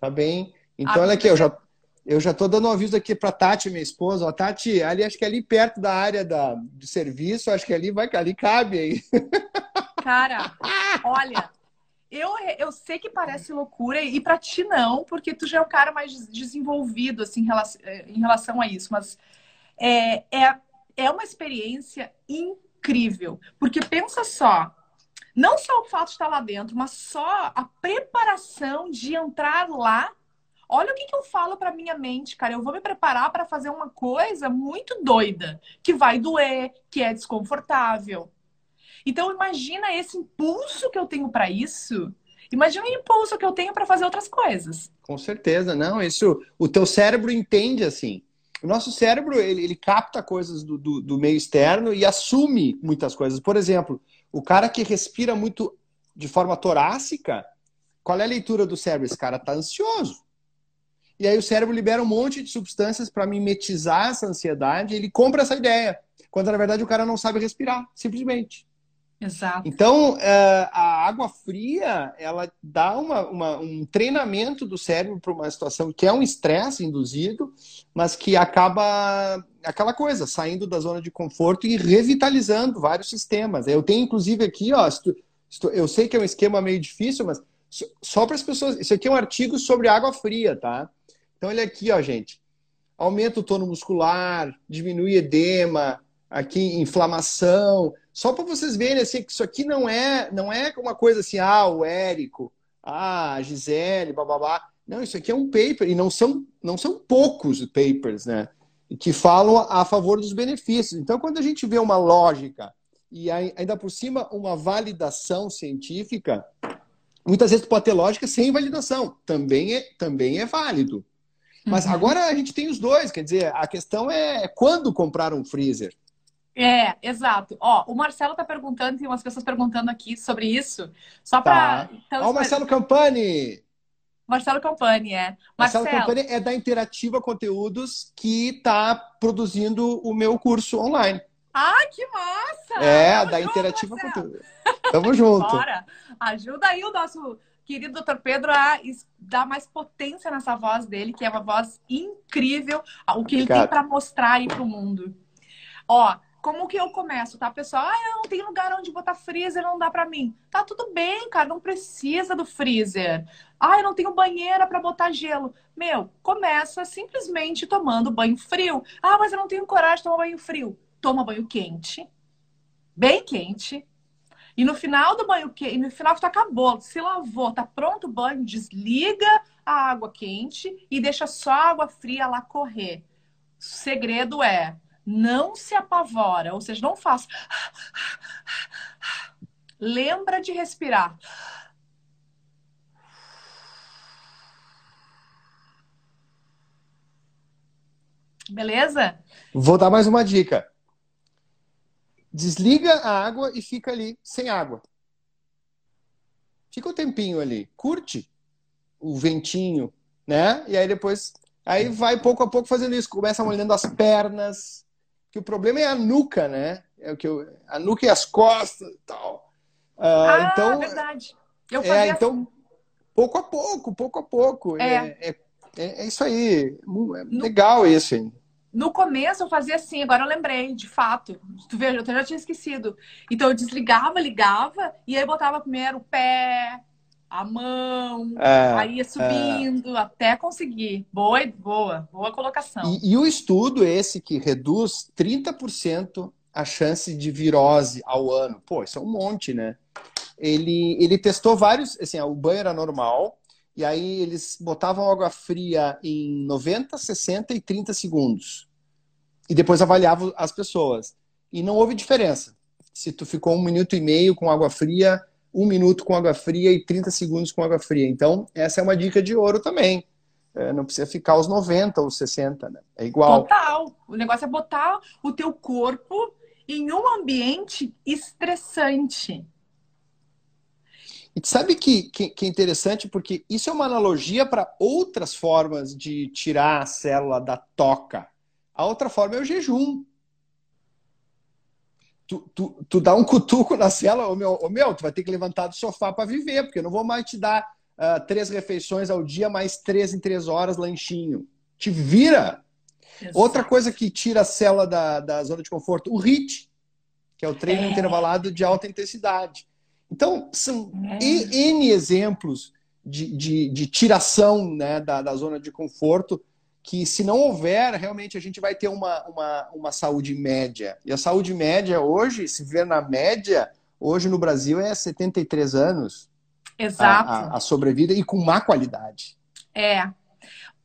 Tá bem. Então, olha aqui, eu já, eu já tô dando um aviso aqui para Tati, minha esposa. Ó, Tati, ali acho que ali perto da área da, de serviço, acho que ali vai, ali cabe aí. Cara, olha, eu, eu sei que parece loucura, e para ti não, porque tu já é um cara mais desenvolvido assim, em, relação, eh, em relação a isso, mas é, é, é uma experiência incrível. Porque pensa só, não só o fato de estar lá dentro, mas só a preparação de entrar lá. Olha o que, que eu falo para minha mente, cara. Eu vou me preparar para fazer uma coisa muito doida, que vai doer, que é desconfortável. Então, imagina esse impulso que eu tenho para isso. Imagina o impulso que eu tenho para fazer outras coisas. Com certeza, não. Isso, o teu cérebro entende assim. O nosso cérebro ele, ele capta coisas do, do, do meio externo e assume muitas coisas. Por exemplo, o cara que respira muito de forma torácica, qual é a leitura do cérebro? Esse cara está ansioso. E aí o cérebro libera um monte de substâncias para mimetizar essa ansiedade e ele compra essa ideia. Quando na verdade o cara não sabe respirar, simplesmente. Exato. Então, é, a água fria, ela dá uma, uma, um treinamento do cérebro para uma situação que é um estresse induzido, mas que acaba aquela coisa, saindo da zona de conforto e revitalizando vários sistemas. Eu tenho, inclusive, aqui, ó, eu sei que é um esquema meio difícil, mas só para as pessoas. Isso aqui é um artigo sobre água fria, tá? Então, olha aqui, ó, gente. Aumenta o tono muscular, diminui edema, aqui inflamação. Só para vocês verem assim, que isso aqui não é, não é uma coisa assim, ah, o Érico, ah, a Gisele, babá. Não, isso aqui é um paper, e não são, não são poucos papers, né? Que falam a favor dos benefícios. Então, quando a gente vê uma lógica e ainda por cima uma validação científica, muitas vezes pode ter lógica sem validação. Também é, também é válido. Mas uhum. agora a gente tem os dois, quer dizer, a questão é quando comprar um freezer. É, exato. Ó, o Marcelo tá perguntando, tem umas pessoas perguntando aqui sobre isso. Só para. Tá. Então, Ó, o Marcelo Campani! Marcelo Campani, é. Marcelo, Marcelo Campani é da Interativa Conteúdos que está produzindo o meu curso online. Ah, que massa! É, Tamo da junto, Interativa Marcelo. Conteúdos. Tamo junto. Bora! Ajuda aí o nosso querido Dr. Pedro a dar mais potência nessa voz dele, que é uma voz incrível, o que Obrigado. ele tem para mostrar aí pro mundo. Ó, como que eu começo, tá, pessoal? Ah, eu não tenho lugar onde botar freezer, não dá para mim. Tá tudo bem, cara, não precisa do freezer. Ah, eu não tenho banheira para botar gelo. Meu, começa simplesmente tomando banho frio. Ah, mas eu não tenho coragem de tomar banho frio. Toma banho quente, bem quente. E no final do banho quente, no final que tu acabou, se lavou, tá pronto o banho, desliga a água quente e deixa só a água fria lá correr. O segredo é não se apavora, ou seja, não faça. lembra de respirar. Beleza? Vou dar mais uma dica. Desliga a água e fica ali sem água. Fica um tempinho ali, curte o ventinho, né? E aí depois, aí vai pouco a pouco fazendo isso, começa molhando as pernas, que o problema é a nuca, né? É o que eu, a nuca e as costas e tal. Uh, ah, então, verdade. Eu é, fazia é, então, assim. pouco a pouco, pouco a pouco. É, é, é, é isso aí. É legal isso, hein? No começo eu fazia assim, agora eu lembrei, de fato. Tu vê, eu já tinha esquecido. Então eu desligava, ligava, e aí botava primeiro o pé, a mão, é, aí ia subindo é. até conseguir. Boa, boa, boa colocação. E, e o estudo esse que reduz 30% a chance de virose ao ano. Pô, isso é um monte, né? Ele, ele testou vários, assim, o banho era normal, e aí eles botavam água fria em 90, 60 e 30 segundos. E depois avaliavam as pessoas. E não houve diferença. Se tu ficou um minuto e meio com água fria, um minuto com água fria e 30 segundos com água fria. Então, essa é uma dica de ouro também. É, não precisa ficar os 90 ou 60, né? É igual. Total. O negócio é botar o teu corpo em um ambiente estressante. E sabe que, que, que, é interessante porque isso é uma analogia para outras formas de tirar a célula da toca. A outra forma é o jejum. Tu, tu, tu dá um cutuco na célula, ô meu, ô meu, tu vai ter que levantar do sofá para viver, porque eu não vou mais te dar uh, três refeições ao dia, mais três em três horas, lanchinho. Te vira. Exato. Outra coisa que tira a célula da, da zona de conforto, o HIIT, que é o treino é. intervalado de alta intensidade. Então, são é. N exemplos de, de, de tiração né, da, da, zona de conforto que, se não houver, realmente a gente vai ter uma, uma, uma saúde média. E a saúde média hoje, se ver na média, hoje no Brasil é 73 anos. Exato. A, a, a sobrevida e com má qualidade. É.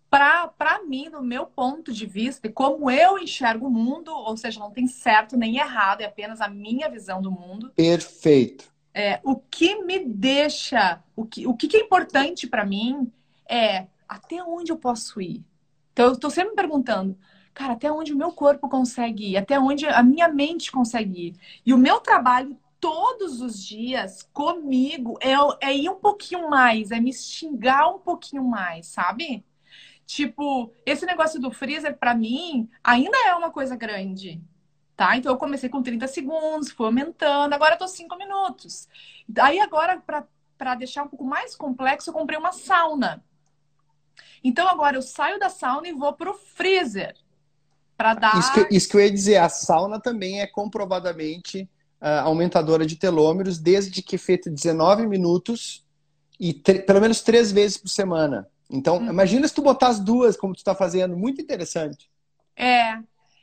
Para mim, no meu ponto de vista, e como eu enxergo o mundo, ou seja, não tem certo nem errado, é apenas a minha visão do mundo. Perfeito é, o que me deixa, o que, o que é importante para mim é até onde eu posso ir. Então, eu estou sempre me perguntando, cara, até onde o meu corpo consegue ir, até onde a minha mente consegue ir. E o meu trabalho todos os dias comigo é, é ir um pouquinho mais, é me xingar um pouquinho mais, sabe? Tipo, esse negócio do freezer, para mim, ainda é uma coisa grande tá? Então eu comecei com 30 segundos, fui aumentando, agora eu tô 5 minutos. Aí agora, para deixar um pouco mais complexo, eu comprei uma sauna. Então agora eu saio da sauna e vou pro freezer. Para dar. Isso que, isso que, eu ia dizer, a sauna também é comprovadamente uh, aumentadora de telômeros, desde que feito 19 minutos e pelo menos três vezes por semana. Então, hum. imagina se tu botar as duas, como tu está fazendo, muito interessante. É,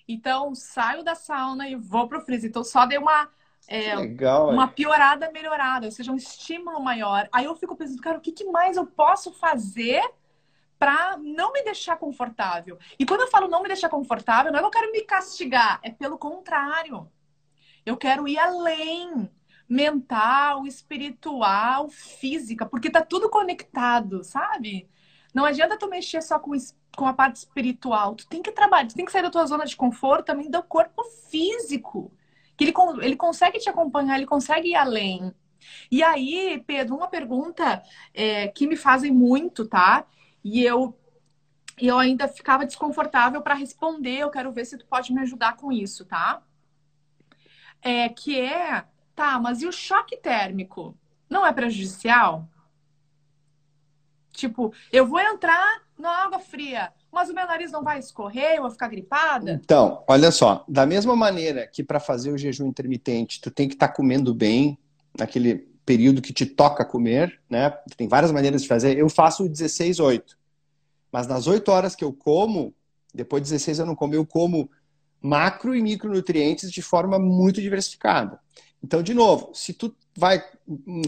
então, saio da sauna e vou pro freezer. Então, só dei uma, é, Legal, uma piorada, melhorada, ou seja, um estímulo maior. Aí eu fico pensando, cara, o que, que mais eu posso fazer para não me deixar confortável? E quando eu falo não me deixar confortável, não é que eu quero me castigar, é pelo contrário. Eu quero ir além mental, espiritual, física, porque tá tudo conectado, sabe? Não adianta tu mexer só com, com a parte espiritual. Tu tem que trabalhar, tu tem que sair da tua zona de conforto também do corpo físico. Que ele, ele consegue te acompanhar, ele consegue ir além. E aí, Pedro, uma pergunta é, que me fazem muito, tá? E eu, eu ainda ficava desconfortável para responder. Eu quero ver se tu pode me ajudar com isso, tá? É, que é, tá, mas e o choque térmico? Não é prejudicial? Tipo, eu vou entrar na água fria, mas o meu nariz não vai escorrer, eu vou ficar gripada? Então, olha só, da mesma maneira que para fazer o jejum intermitente, tu tem que estar tá comendo bem naquele período que te toca comer, né? Tem várias maneiras de fazer. Eu faço 16 8. Mas nas 8 horas que eu como, depois de 16 eu não como, eu como macro e micronutrientes de forma muito diversificada. Então, de novo, se tu vai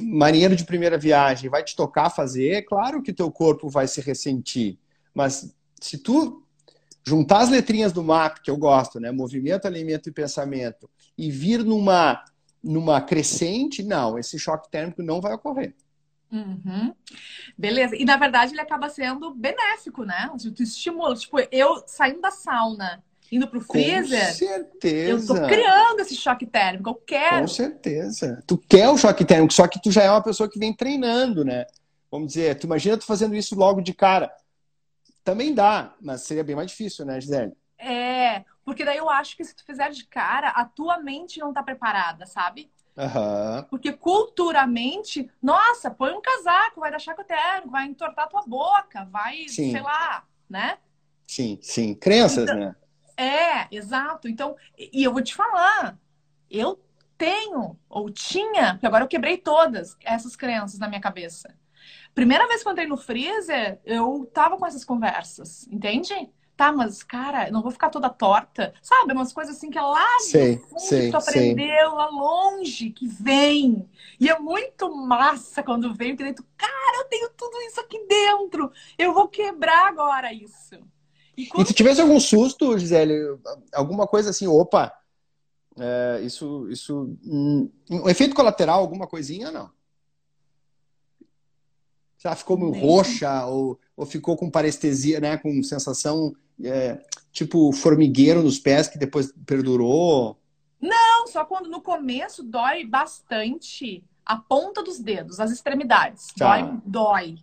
marinheiro de primeira viagem, vai te tocar fazer, é claro que teu corpo vai se ressentir. Mas se tu juntar as letrinhas do MAP, que eu gosto, né, movimento, alimento e pensamento, e vir numa numa crescente, não, esse choque térmico não vai ocorrer. Uhum. Beleza. E na verdade ele acaba sendo benéfico, né? Tu estimula. Tipo, eu saindo da sauna, indo pro freezer. Com certeza. Eu tô criando esse choque térmico. Eu quero. Com certeza. Tu quer o choque térmico, só que tu já é uma pessoa que vem treinando, né? Vamos dizer, tu imagina tu fazendo isso logo de cara. Também dá, mas seria bem mais difícil, né, Gisele? É, porque daí eu acho que se tu fizer de cara, a tua mente não tá preparada, sabe? Uhum. Porque culturalmente, nossa, põe um casaco, vai dar chaco térmico, vai entortar tua boca, vai, sim. sei lá, né? Sim, sim. Crenças, então, né? É, exato. Então, e eu vou te falar, eu tenho, ou tinha, porque agora eu quebrei todas essas crenças na minha cabeça. Primeira vez que eu entrei no freezer, eu tava com essas conversas, entende? Tá, mas, cara, não vou ficar toda torta. Sabe? Umas coisas assim que é lá sei, fundo sei, que tu aprendeu, lá longe, que vem. E é muito massa quando vem, porque daí tu, cara, eu tenho tudo isso aqui dentro. Eu vou quebrar agora isso. E, quando... e se tivesse algum susto, Gisele, alguma coisa assim, opa, é, isso, isso, um, um efeito colateral, alguma coisinha, não? Já ficou meio roxa ou, ou ficou com parestesia, né? Com sensação é, tipo formigueiro nos pés que depois perdurou? Não, só quando no começo dói bastante a ponta dos dedos, as extremidades. Tá. Dói, dói.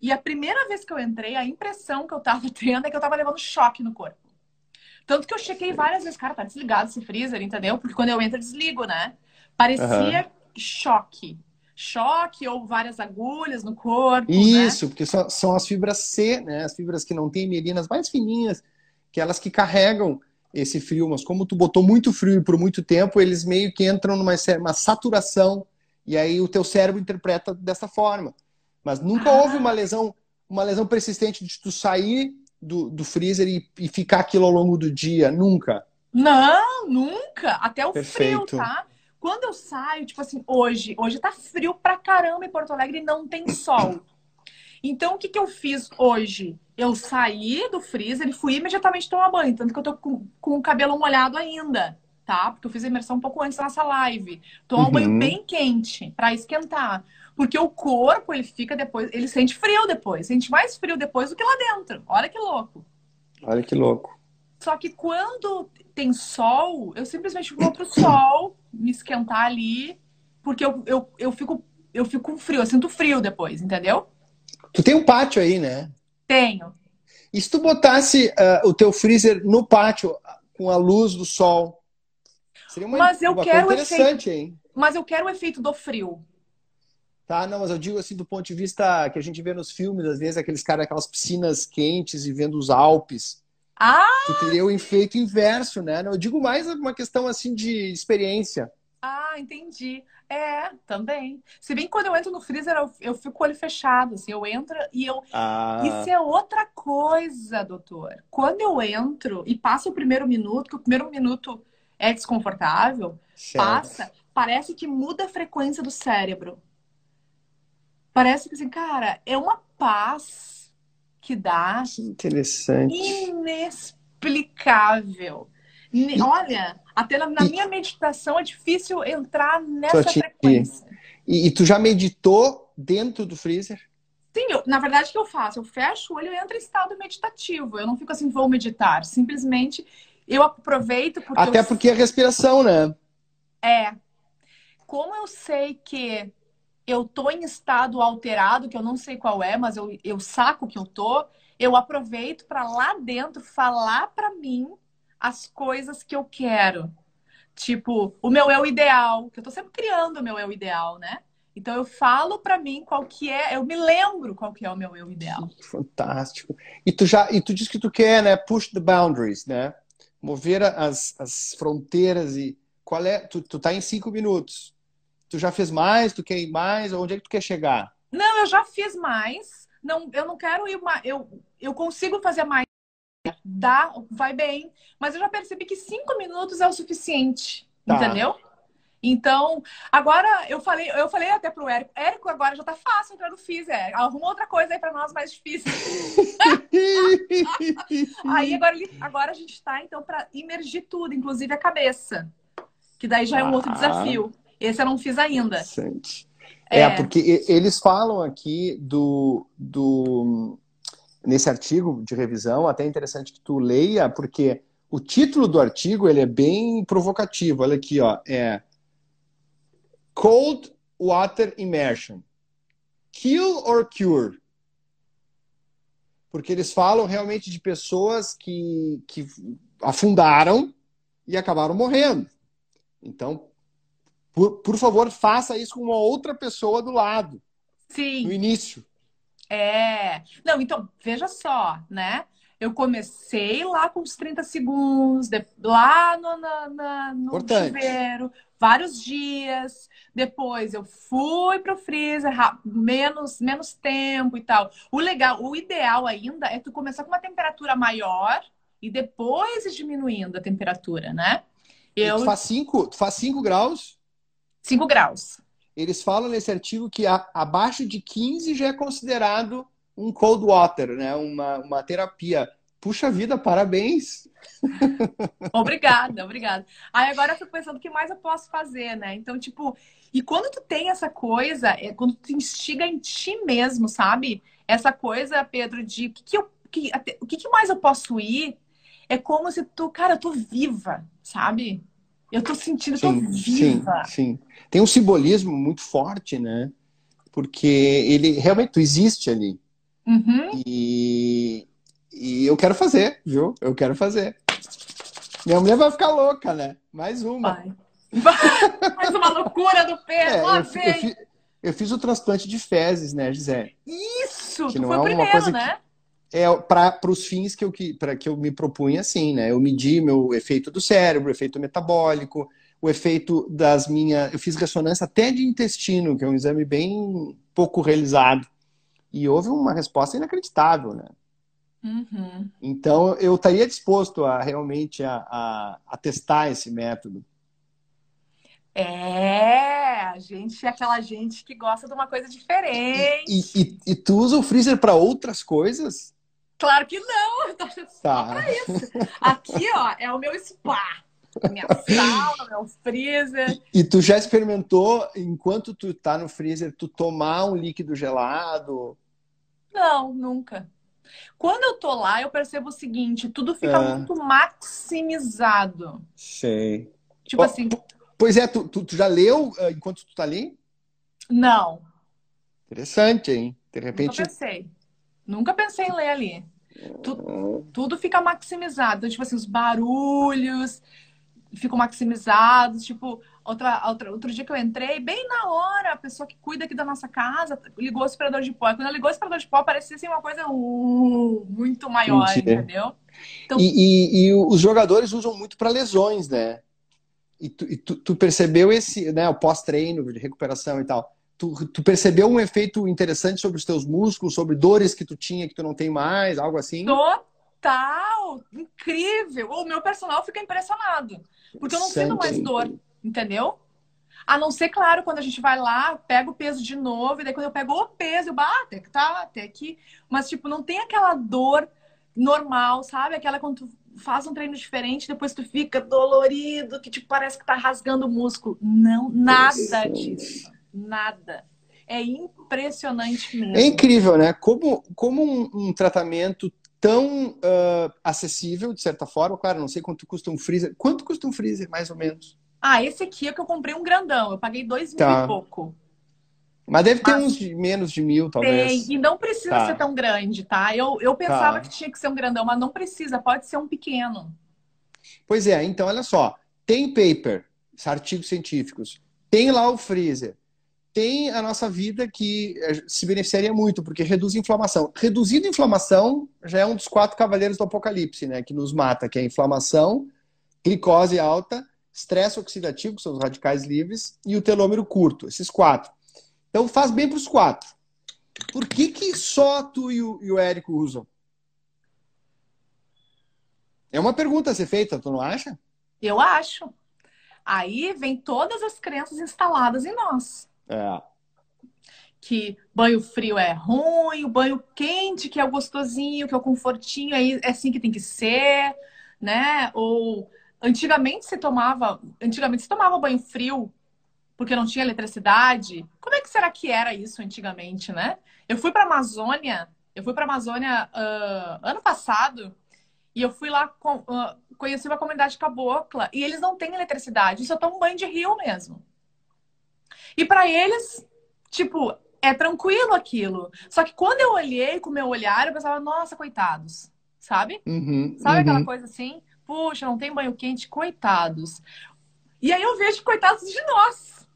E a primeira vez que eu entrei, a impressão que eu tava tendo é que eu tava levando choque no corpo. Tanto que eu chequei várias vezes, cara, tá desligado esse freezer, entendeu? Porque quando eu entro, eu desligo, né? Parecia uhum. choque choque ou várias agulhas no corpo. Né? Isso, né? porque são, são as fibras C, né? As fibras que não têm melinas mais fininhas, que elas que carregam esse frio, mas como tu botou muito frio por muito tempo, eles meio que entram numa uma saturação e aí o teu cérebro interpreta dessa forma. Mas nunca ah. houve uma lesão, uma lesão persistente de tu sair do, do freezer e, e ficar aquilo ao longo do dia, nunca. Não, nunca. Até o Perfeito. frio, tá? Quando eu saio, tipo assim, hoje, hoje tá frio pra caramba em Porto Alegre e não tem sol. Então, o que, que eu fiz hoje? Eu saí do freezer e fui imediatamente tomar banho. Tanto que eu tô com, com o cabelo molhado ainda, tá? Porque eu fiz a imersão um pouco antes da nossa live. Tomar uhum. um banho bem quente para esquentar. Porque o corpo, ele fica depois, ele sente frio depois. Sente mais frio depois do que lá dentro. Olha que louco. Olha que louco. Só que quando tem sol, eu simplesmente vou pro sol, me esquentar ali, porque eu, eu, eu, fico, eu fico com frio, eu sinto frio depois, entendeu? Tu tem um pátio aí, né? Tenho. E se tu botasse uh, o teu freezer no pátio com a luz do sol? Seria uma, mas eu uma quero interessante, efeito, hein? Mas eu quero o efeito do frio. Tá, não, mas eu digo assim do ponto de vista que a gente vê nos filmes, às vezes, aqueles caras, aquelas piscinas quentes e vendo os Alpes. Ah! Tu teria o efeito inverso, né? Eu digo mais uma questão assim de experiência. Ah, entendi. É, também. Se bem que quando eu entro no freezer, eu, eu fico com o olho fechado, assim, eu entro e eu. Ah. Isso é outra coisa, doutor. Quando eu entro e passa o primeiro minuto, que o primeiro minuto é desconfortável, certo. passa, parece que muda a frequência do cérebro. Parece que assim, cara, é uma paz que dá. Que interessante. Inexplicável. E... Olha, até na, na e... minha meditação é difícil entrar nessa frequência. E, e, tu já meditou dentro do freezer? Sim, eu, na verdade, o que eu faço? Eu fecho o olho e entro em estado meditativo. Eu não fico assim, vou meditar. Simplesmente eu aproveito. Porque Até eu... porque a respiração, né? É. Como eu sei que eu tô em estado alterado, que eu não sei qual é, mas eu, eu saco que eu tô, eu aproveito para lá dentro falar para mim as coisas que eu quero. Tipo, o meu eu ideal, que eu tô sempre criando o meu eu ideal, né? Então eu falo para mim qual que é, eu me lembro qual que é o meu eu ideal. Fantástico. E tu já, e tu diz que tu quer, né, push the boundaries, né? Mover as, as fronteiras e qual é, tu, tu tá em cinco minutos. Tu já fez mais? Tu quer ir mais? Onde é que tu quer chegar? Não, eu já fiz mais. Não, eu não quero ir mais. Eu, eu consigo fazer mais. Dá, vai bem. Mas eu já percebi que cinco minutos é o suficiente. Tá. Entendeu? Então, agora eu falei, eu falei até pro Érico, Érico, agora já tá fácil entrar no FIS, é. Arruma outra coisa aí para nós mais difícil. aí agora, agora a gente tá, então, para imergir tudo, inclusive a cabeça. Que daí já é um outro ah. desafio. Esse eu não fiz ainda. Interessante. É, é porque eles falam aqui do, do nesse artigo de revisão, até é interessante que tu leia, porque o título do artigo ele é bem provocativo. Olha aqui, ó, é Cold Water Immersion. Kill or Cure? Porque eles falam realmente de pessoas que, que afundaram e acabaram morrendo. Então, por, por favor, faça isso com uma outra pessoa do lado. Sim. No início. É. Não, então, veja só, né? Eu comecei lá com os 30 segundos, de, lá no, na, na, no chuveiro, vários dias. Depois eu fui pro freezer, menos, menos tempo e tal. O legal, o ideal ainda é tu começar com uma temperatura maior e depois ir diminuindo a temperatura, né? Eu... Tu faz 5 faz cinco graus? 5 graus. Eles falam nesse artigo que a, abaixo de 15 já é considerado um cold water, né? Uma, uma terapia. Puxa vida, parabéns! obrigada, obrigada. Aí agora eu fico pensando o que mais eu posso fazer, né? Então, tipo, e quando tu tem essa coisa, é quando tu instiga em ti mesmo, sabe? Essa coisa, Pedro, de o que, que eu, que, o que, que mais eu posso ir, é como se tu, cara, eu tô viva, sabe? Eu tô sentindo, sim, tô viva. Sim, sim. Tem um simbolismo muito forte, né? Porque ele realmente existe ali. Uhum. E, e eu quero fazer, viu? Eu quero fazer. Minha mulher vai ficar louca, né? Mais uma. Vai. Mais uma loucura do Pedro. É, eu, eu, fiz, eu, fiz, o transplante de fezes, né, Gisele? Isso! Que não é uma coisa né? Que, é para os fins que eu, que, que eu me propunha, assim, né? Eu medi meu efeito do cérebro, efeito metabólico, o efeito das minhas. Eu fiz ressonância até de intestino, que é um exame bem pouco realizado. E houve uma resposta inacreditável, né? Uhum. Então, eu estaria disposto a realmente a, a, a, testar esse método. É, a gente é aquela gente que gosta de uma coisa diferente. E, e, e, e tu usa o freezer para outras coisas? Claro que não, tá. só pra isso. Aqui, ó, é o meu spa. Minha sauna, meu freezer. E tu já experimentou, enquanto tu tá no freezer, tu tomar um líquido gelado? Não, nunca. Quando eu tô lá, eu percebo o seguinte: tudo fica é. muito maximizado. Sei. Tipo assim. Pois é, tu, tu, tu, já leu uh, enquanto tu tá ali? Não. Interessante, hein? De repente. Nunca pensei. Nunca pensei em ler ali. Tu, tudo fica maximizado. Então, tipo assim, os barulhos, ficam maximizados. Tipo, outra, outra, outro dia que eu entrei, bem na hora, a pessoa que cuida aqui da nossa casa ligou o aspirador de pó. E quando ela ligou o aspirador de pó, parecia assim, uma coisa uh, muito maior, Mentira. entendeu? Então... E, e, e, os jogadores usam muito para lesões, né? E, tu, e tu, tu, percebeu esse, né, o pós-treino de recuperação e tal. Tu, tu, percebeu um efeito interessante sobre os teus músculos, sobre dores que tu tinha que tu não tem mais, algo assim? Total! Incrível! O meu personal fica impressionado. Porque eu não Sente. sinto mais dor, entendeu? A não ser, claro, quando a gente vai lá, pega o peso de novo, e daí quando eu pego o peso, eu bato, até que tá, até aqui. Mas, tipo, não tem aquela dor normal, sabe? Aquela quando tu faz um treino diferente, depois tu fica dolorido, que tipo, parece que tá rasgando o músculo. Não, nada disso. Nada. É impressionante mesmo. É incrível, né? Como, como um, um tratamento tão uh, acessível, de certa forma. Claro, não sei quanto custa um freezer. Quanto custa um freezer, mais ou menos? Ah, esse aqui é que eu comprei um grandão. Eu paguei dois mil tá. e pouco. Mas deve ter uns de menos de mil, talvez. Tem, e não precisa tá. ser tão grande, tá? Eu, eu pensava tá. que tinha que ser um grandão, mas não precisa, pode ser um pequeno. Pois é, então olha só. Tem paper, artigos científicos, tem lá o freezer, tem a nossa vida que eh, se beneficiaria muito, porque reduz a inflamação. Reduzindo a inflamação já é um dos quatro cavaleiros do apocalipse, né? Que nos mata, que é a inflamação, glicose alta, estresse oxidativo, que são os radicais livres, e o telômero curto, esses quatro. Então faz bem para os quatro. Por que, que só tu e o, e o Érico usam? É uma pergunta a ser feita, tu não acha? Eu acho. Aí vem todas as crenças instaladas em nós. É. Que banho frio é ruim, o banho quente que é o gostosinho, que é o confortinho, é, é assim que tem que ser, né? Ou antigamente se tomava, antigamente se tomava banho frio porque não tinha eletricidade. Como é que será que era isso antigamente, né? Eu fui para Amazônia, eu fui para Amazônia uh, ano passado e eu fui lá com, uh, conheci uma comunidade cabocla e eles não têm eletricidade, só tomam banho de rio mesmo. E para eles, tipo, é tranquilo aquilo. Só que quando eu olhei com o meu olhar, eu pensava, nossa, coitados, sabe? Uhum, sabe uhum. aquela coisa assim? Puxa, não tem banho quente, coitados. E aí eu vejo coitados de nós.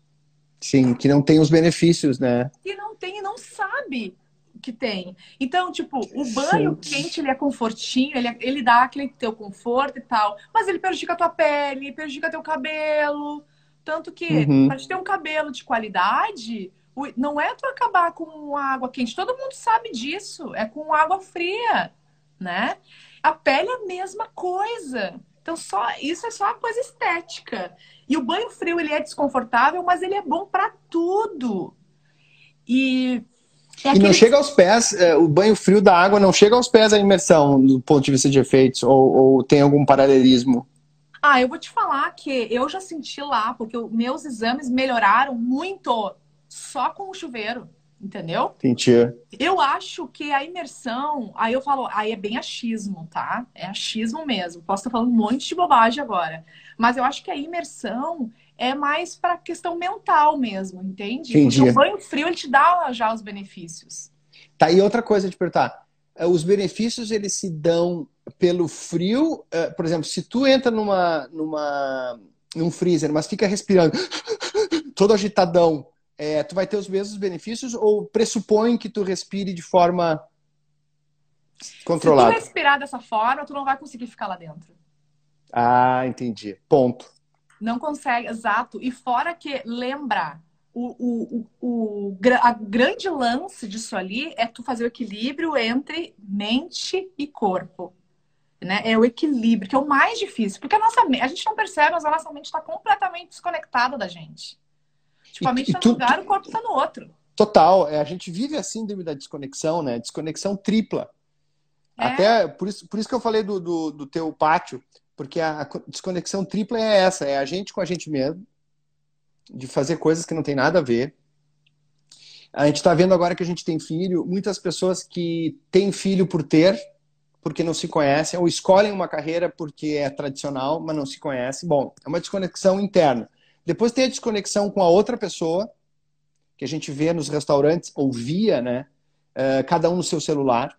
Sim, que não tem os benefícios, né? Que não tem e não sabe que tem. Então, tipo, o banho Sim. quente, ele é confortinho, ele, é, ele dá aquele teu conforto e tal, mas ele prejudica a tua pele, prejudica teu cabelo. Tanto que, uhum. para te ter um cabelo de qualidade, não é tu acabar com água quente. Todo mundo sabe disso. É com água fria, né? A pele é a mesma coisa. Então, só isso é só uma coisa estética. E o banho frio, ele é desconfortável, mas ele é bom para tudo. E é e não chega aos pés, é, o banho frio da água não chega aos pés a imersão do ponto de vista de efeitos, ou, ou, tem algum paralelismo? Ah, eu vou te falar que eu já senti lá, porque meus exames melhoraram muito só com o chuveiro, entendeu? Entendi. Eu acho que a imersão, aí eu falo, aí é bem achismo, tá? É achismo mesmo. Posso estar falando um monte de bobagem agora. Mas eu acho que a imersão é mais para questão mental mesmo, entende? Entendi. Porque o banho frio ele te dá já os benefícios. Tá, e outra coisa de perguntar. É, os benefícios eles se dão pelo frio, é, por exemplo, se tu entra numa, numa, num freezer, mas fica respirando todo agitadão, é, tu vai ter os mesmos benefícios ou pressupõe que tu respire de forma controlada? Se tu respirar dessa forma, tu não vai conseguir ficar lá dentro. Ah, entendi. Ponto. Não consegue, exato. E fora que, lembra, o, o, o, o a grande lance disso ali é tu fazer o equilíbrio entre mente e corpo. Né? É o equilíbrio, que é o mais difícil. Porque a nossa a gente não percebe, mas a nossa mente está completamente desconectada da gente. Tipo, a mente está num lugar, o corpo está no outro. Total. É, a gente vive a síndrome da desconexão, né? Desconexão tripla. É. Até por isso, por isso que eu falei do, do, do teu pátio. Porque a desconexão tripla é essa, é a gente com a gente mesmo, de fazer coisas que não tem nada a ver. A gente está vendo agora que a gente tem filho, muitas pessoas que têm filho por ter, porque não se conhecem, ou escolhem uma carreira porque é tradicional, mas não se conhecem. Bom, é uma desconexão interna. Depois tem a desconexão com a outra pessoa, que a gente vê nos restaurantes, ou via, né? Uh, cada um no seu celular.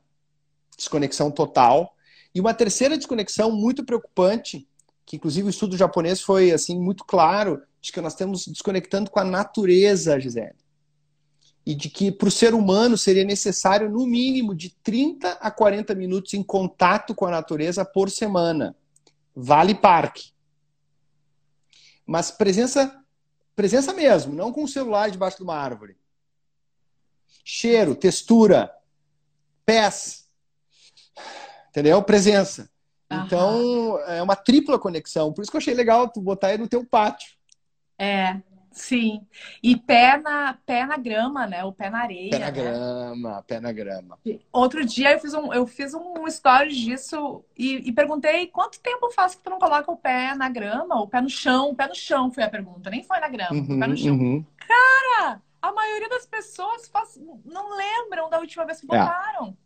Desconexão total. E uma terceira desconexão muito preocupante, que inclusive o estudo japonês foi assim muito claro, de que nós estamos desconectando com a natureza, Gisele. E de que para o ser humano seria necessário no mínimo de 30 a 40 minutos em contato com a natureza por semana. Vale parque. Mas presença presença mesmo, não com o celular debaixo de uma árvore. Cheiro, textura, pés, entendeu? Presença. Aham. Então, é uma tripla conexão. Por isso que eu achei legal tu botar aí no teu pátio. É, sim. E pé na, pé na grama, né? O pé na areia. Pé na né? grama, pé na grama. Outro dia eu fiz um, eu fiz um story disso e, e, perguntei quanto tempo faz que tu não coloca o pé na grama, o pé no chão, o pé no chão foi a pergunta, nem foi na grama, uhum, o pé no chão. Uhum. Cara, a maioria das pessoas faz, não lembram da última vez que é. botaram.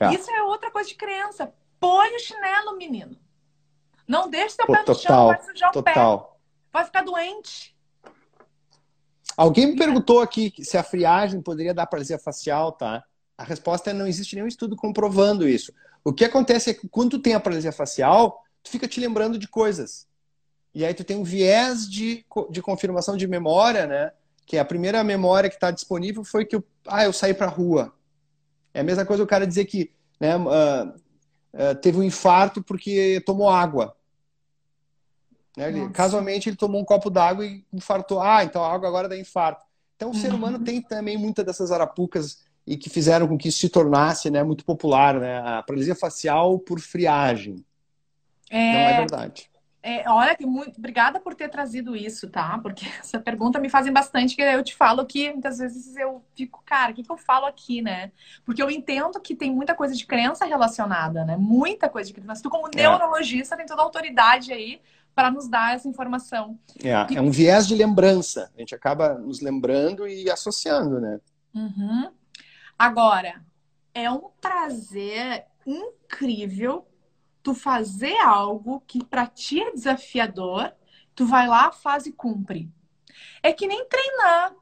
É. É. Isso é outra coisa de criança. Põe o chinelo, menino. Não deixe seu Pô, pé no total, chão, vai sujar total. o pé. Vai ficar doente. Alguém me perguntou aqui se a friagem poderia dar paralisia facial, tá? A resposta é não existe nenhum estudo comprovando isso. O que acontece é que quando tu tem a paralisia facial, tu fica te lembrando de coisas. E aí tu tem um viés de, de confirmação de memória, né? Que a primeira memória que está disponível foi que eu, ah, eu saí para rua. É a mesma coisa o cara dizer que né, uh, uh, teve um infarto porque tomou água. Né? Ele, casualmente ele tomou um copo d'água e infartou. Ah, então a água agora dá infarto. Então o ser humano uhum. tem também muitas dessas arapucas e que fizeram com que isso se tornasse né, muito popular, né? A paralisia facial por friagem. É... Não é verdade. É, olha, muito obrigada por ter trazido isso, tá? Porque essa pergunta me fazem bastante, que eu te falo que muitas vezes eu fico, cara, o que, que eu falo aqui, né? Porque eu entendo que tem muita coisa de crença relacionada, né? Muita coisa de crença. Tu, como é. neurologista, tem toda a autoridade aí para nos dar essa informação. É, é um viés de lembrança. A gente acaba nos lembrando e associando, né? Uhum. Agora, é um prazer incrível tu fazer algo que para ti é desafiador, tu vai lá, faz e cumpre. É que nem treinar.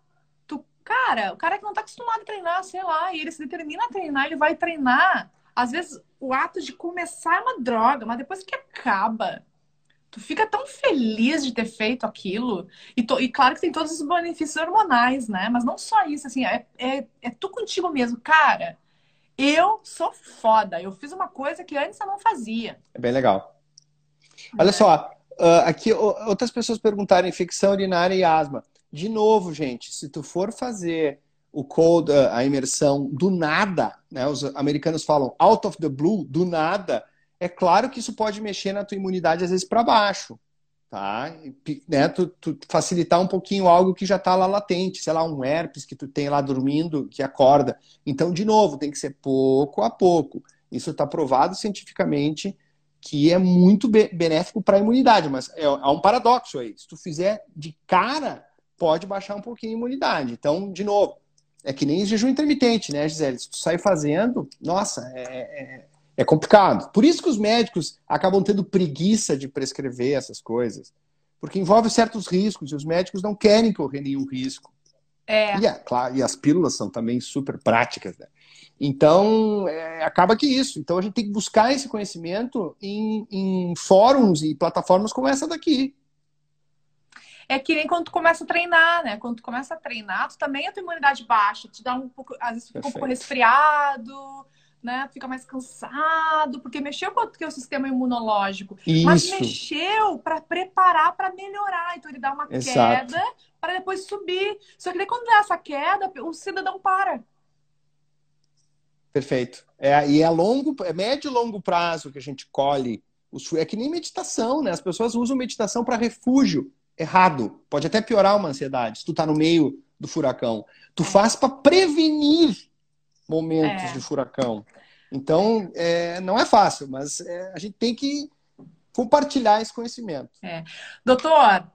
Tu, cara, o cara que não tá acostumado a treinar, sei lá, e ele se determina a treinar, ele vai treinar. Às vezes o ato de começar é uma droga, mas depois que acaba, tu fica tão feliz de ter feito aquilo. E, to, e claro que tem todos os benefícios hormonais, né? Mas não só isso, assim, é, é, é tu contigo mesmo, cara. Eu sou foda. Eu fiz uma coisa que antes eu não fazia. É bem legal. Olha é. só, uh, aqui outras pessoas perguntaram infecção urinária e asma. De novo, gente, se tu for fazer o cold, uh, a imersão do nada, né? Os americanos falam out of the blue, do nada. É claro que isso pode mexer na tua imunidade às vezes para baixo, tá? né, tu, tu, facilitar um pouquinho algo que já está lá latente, sei lá, um herpes que tu tem lá dormindo, que acorda. Então, de novo, tem que ser pouco a pouco. Isso está provado cientificamente que é muito benéfico para a imunidade, mas é, há um paradoxo aí. Se tu fizer de cara, pode baixar um pouquinho a imunidade. Então, de novo, é que nem jejum intermitente, né, Gisele? Se tu sair fazendo, nossa, é, é é complicado. Por isso que os médicos acabam tendo preguiça de prescrever essas coisas. Porque envolve certos riscos e os médicos não querem correr nenhum risco. É. E, é, claro, e as pílulas são também super práticas, né? Então, é, acaba que isso. Então, a gente tem que buscar esse conhecimento em, em fóruns e plataformas como essa daqui. É que nem quando tu começa a treinar, né? Quando tu começa a treinar, tu também a tua imunidade baixa, te dá um pouco, às vezes fica um pouco resfriado, né? Fica mais cansado, porque mexeu com o teu sistema imunológico. Isso. Mas mexeu para preparar para melhorar. Então ele dá uma Exato. queda para depois subir. Só que daí quando dá essa queda, o cidadão para. Perfeito. É, e é longo, é médio e longo prazo que a gente colhe. É que nem meditação, né? As pessoas usam meditação para refúgio. Errado. Pode até piorar uma ansiedade, se tu tá no meio do furacão. Tu faz para prevenir momentos é. de furacão. Então, é, não é fácil, mas é, a gente tem que compartilhar esse conhecimento. É. Doutor,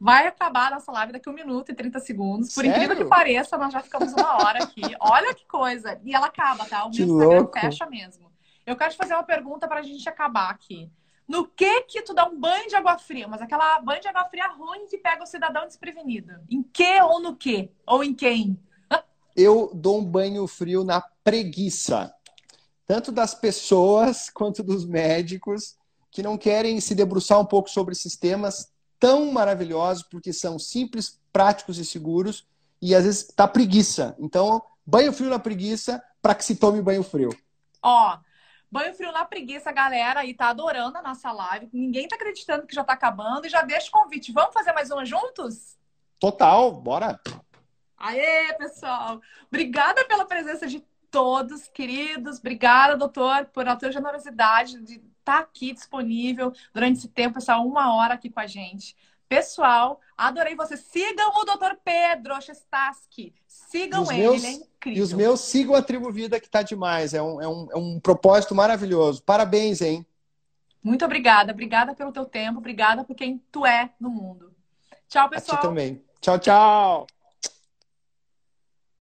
vai acabar a nossa live daqui a um minuto e 30 segundos. Por Sério? incrível que pareça, nós já ficamos uma hora aqui. Olha que coisa. E ela acaba, tá? O meu Instagram fecha mesmo. Eu quero te fazer uma pergunta para a gente acabar aqui. No que que tu dá um banho de água fria? Mas aquela banho de água fria ruim que pega o cidadão desprevenido. Em que ou no que? Ou em quem? Eu dou um banho frio na preguiça, tanto das pessoas quanto dos médicos que não querem se debruçar um pouco sobre sistemas tão maravilhosos, porque são simples, práticos e seguros, e às vezes tá preguiça. Então, banho frio na preguiça para que se tome banho frio. Ó, banho frio na preguiça, galera, aí tá adorando a nossa live. Ninguém tá acreditando que já tá acabando e já deixa o convite. Vamos fazer mais uma juntos? Total, bora. Aê, pessoal! Obrigada pela presença de todos, queridos. Obrigada, doutor, por a tua generosidade de estar tá aqui disponível durante esse tempo, essa uma hora aqui com a gente. Pessoal, adorei você. Sigam o doutor Pedro Chestaski. Sigam ele, meus, ele é incrível. E os meus sigam a Tribo Vida, que tá demais. É um, é, um, é um propósito maravilhoso. Parabéns, hein? Muito obrigada. Obrigada pelo teu tempo. Obrigada por quem tu é no mundo. Tchau, pessoal. A ti também. Tchau, tchau.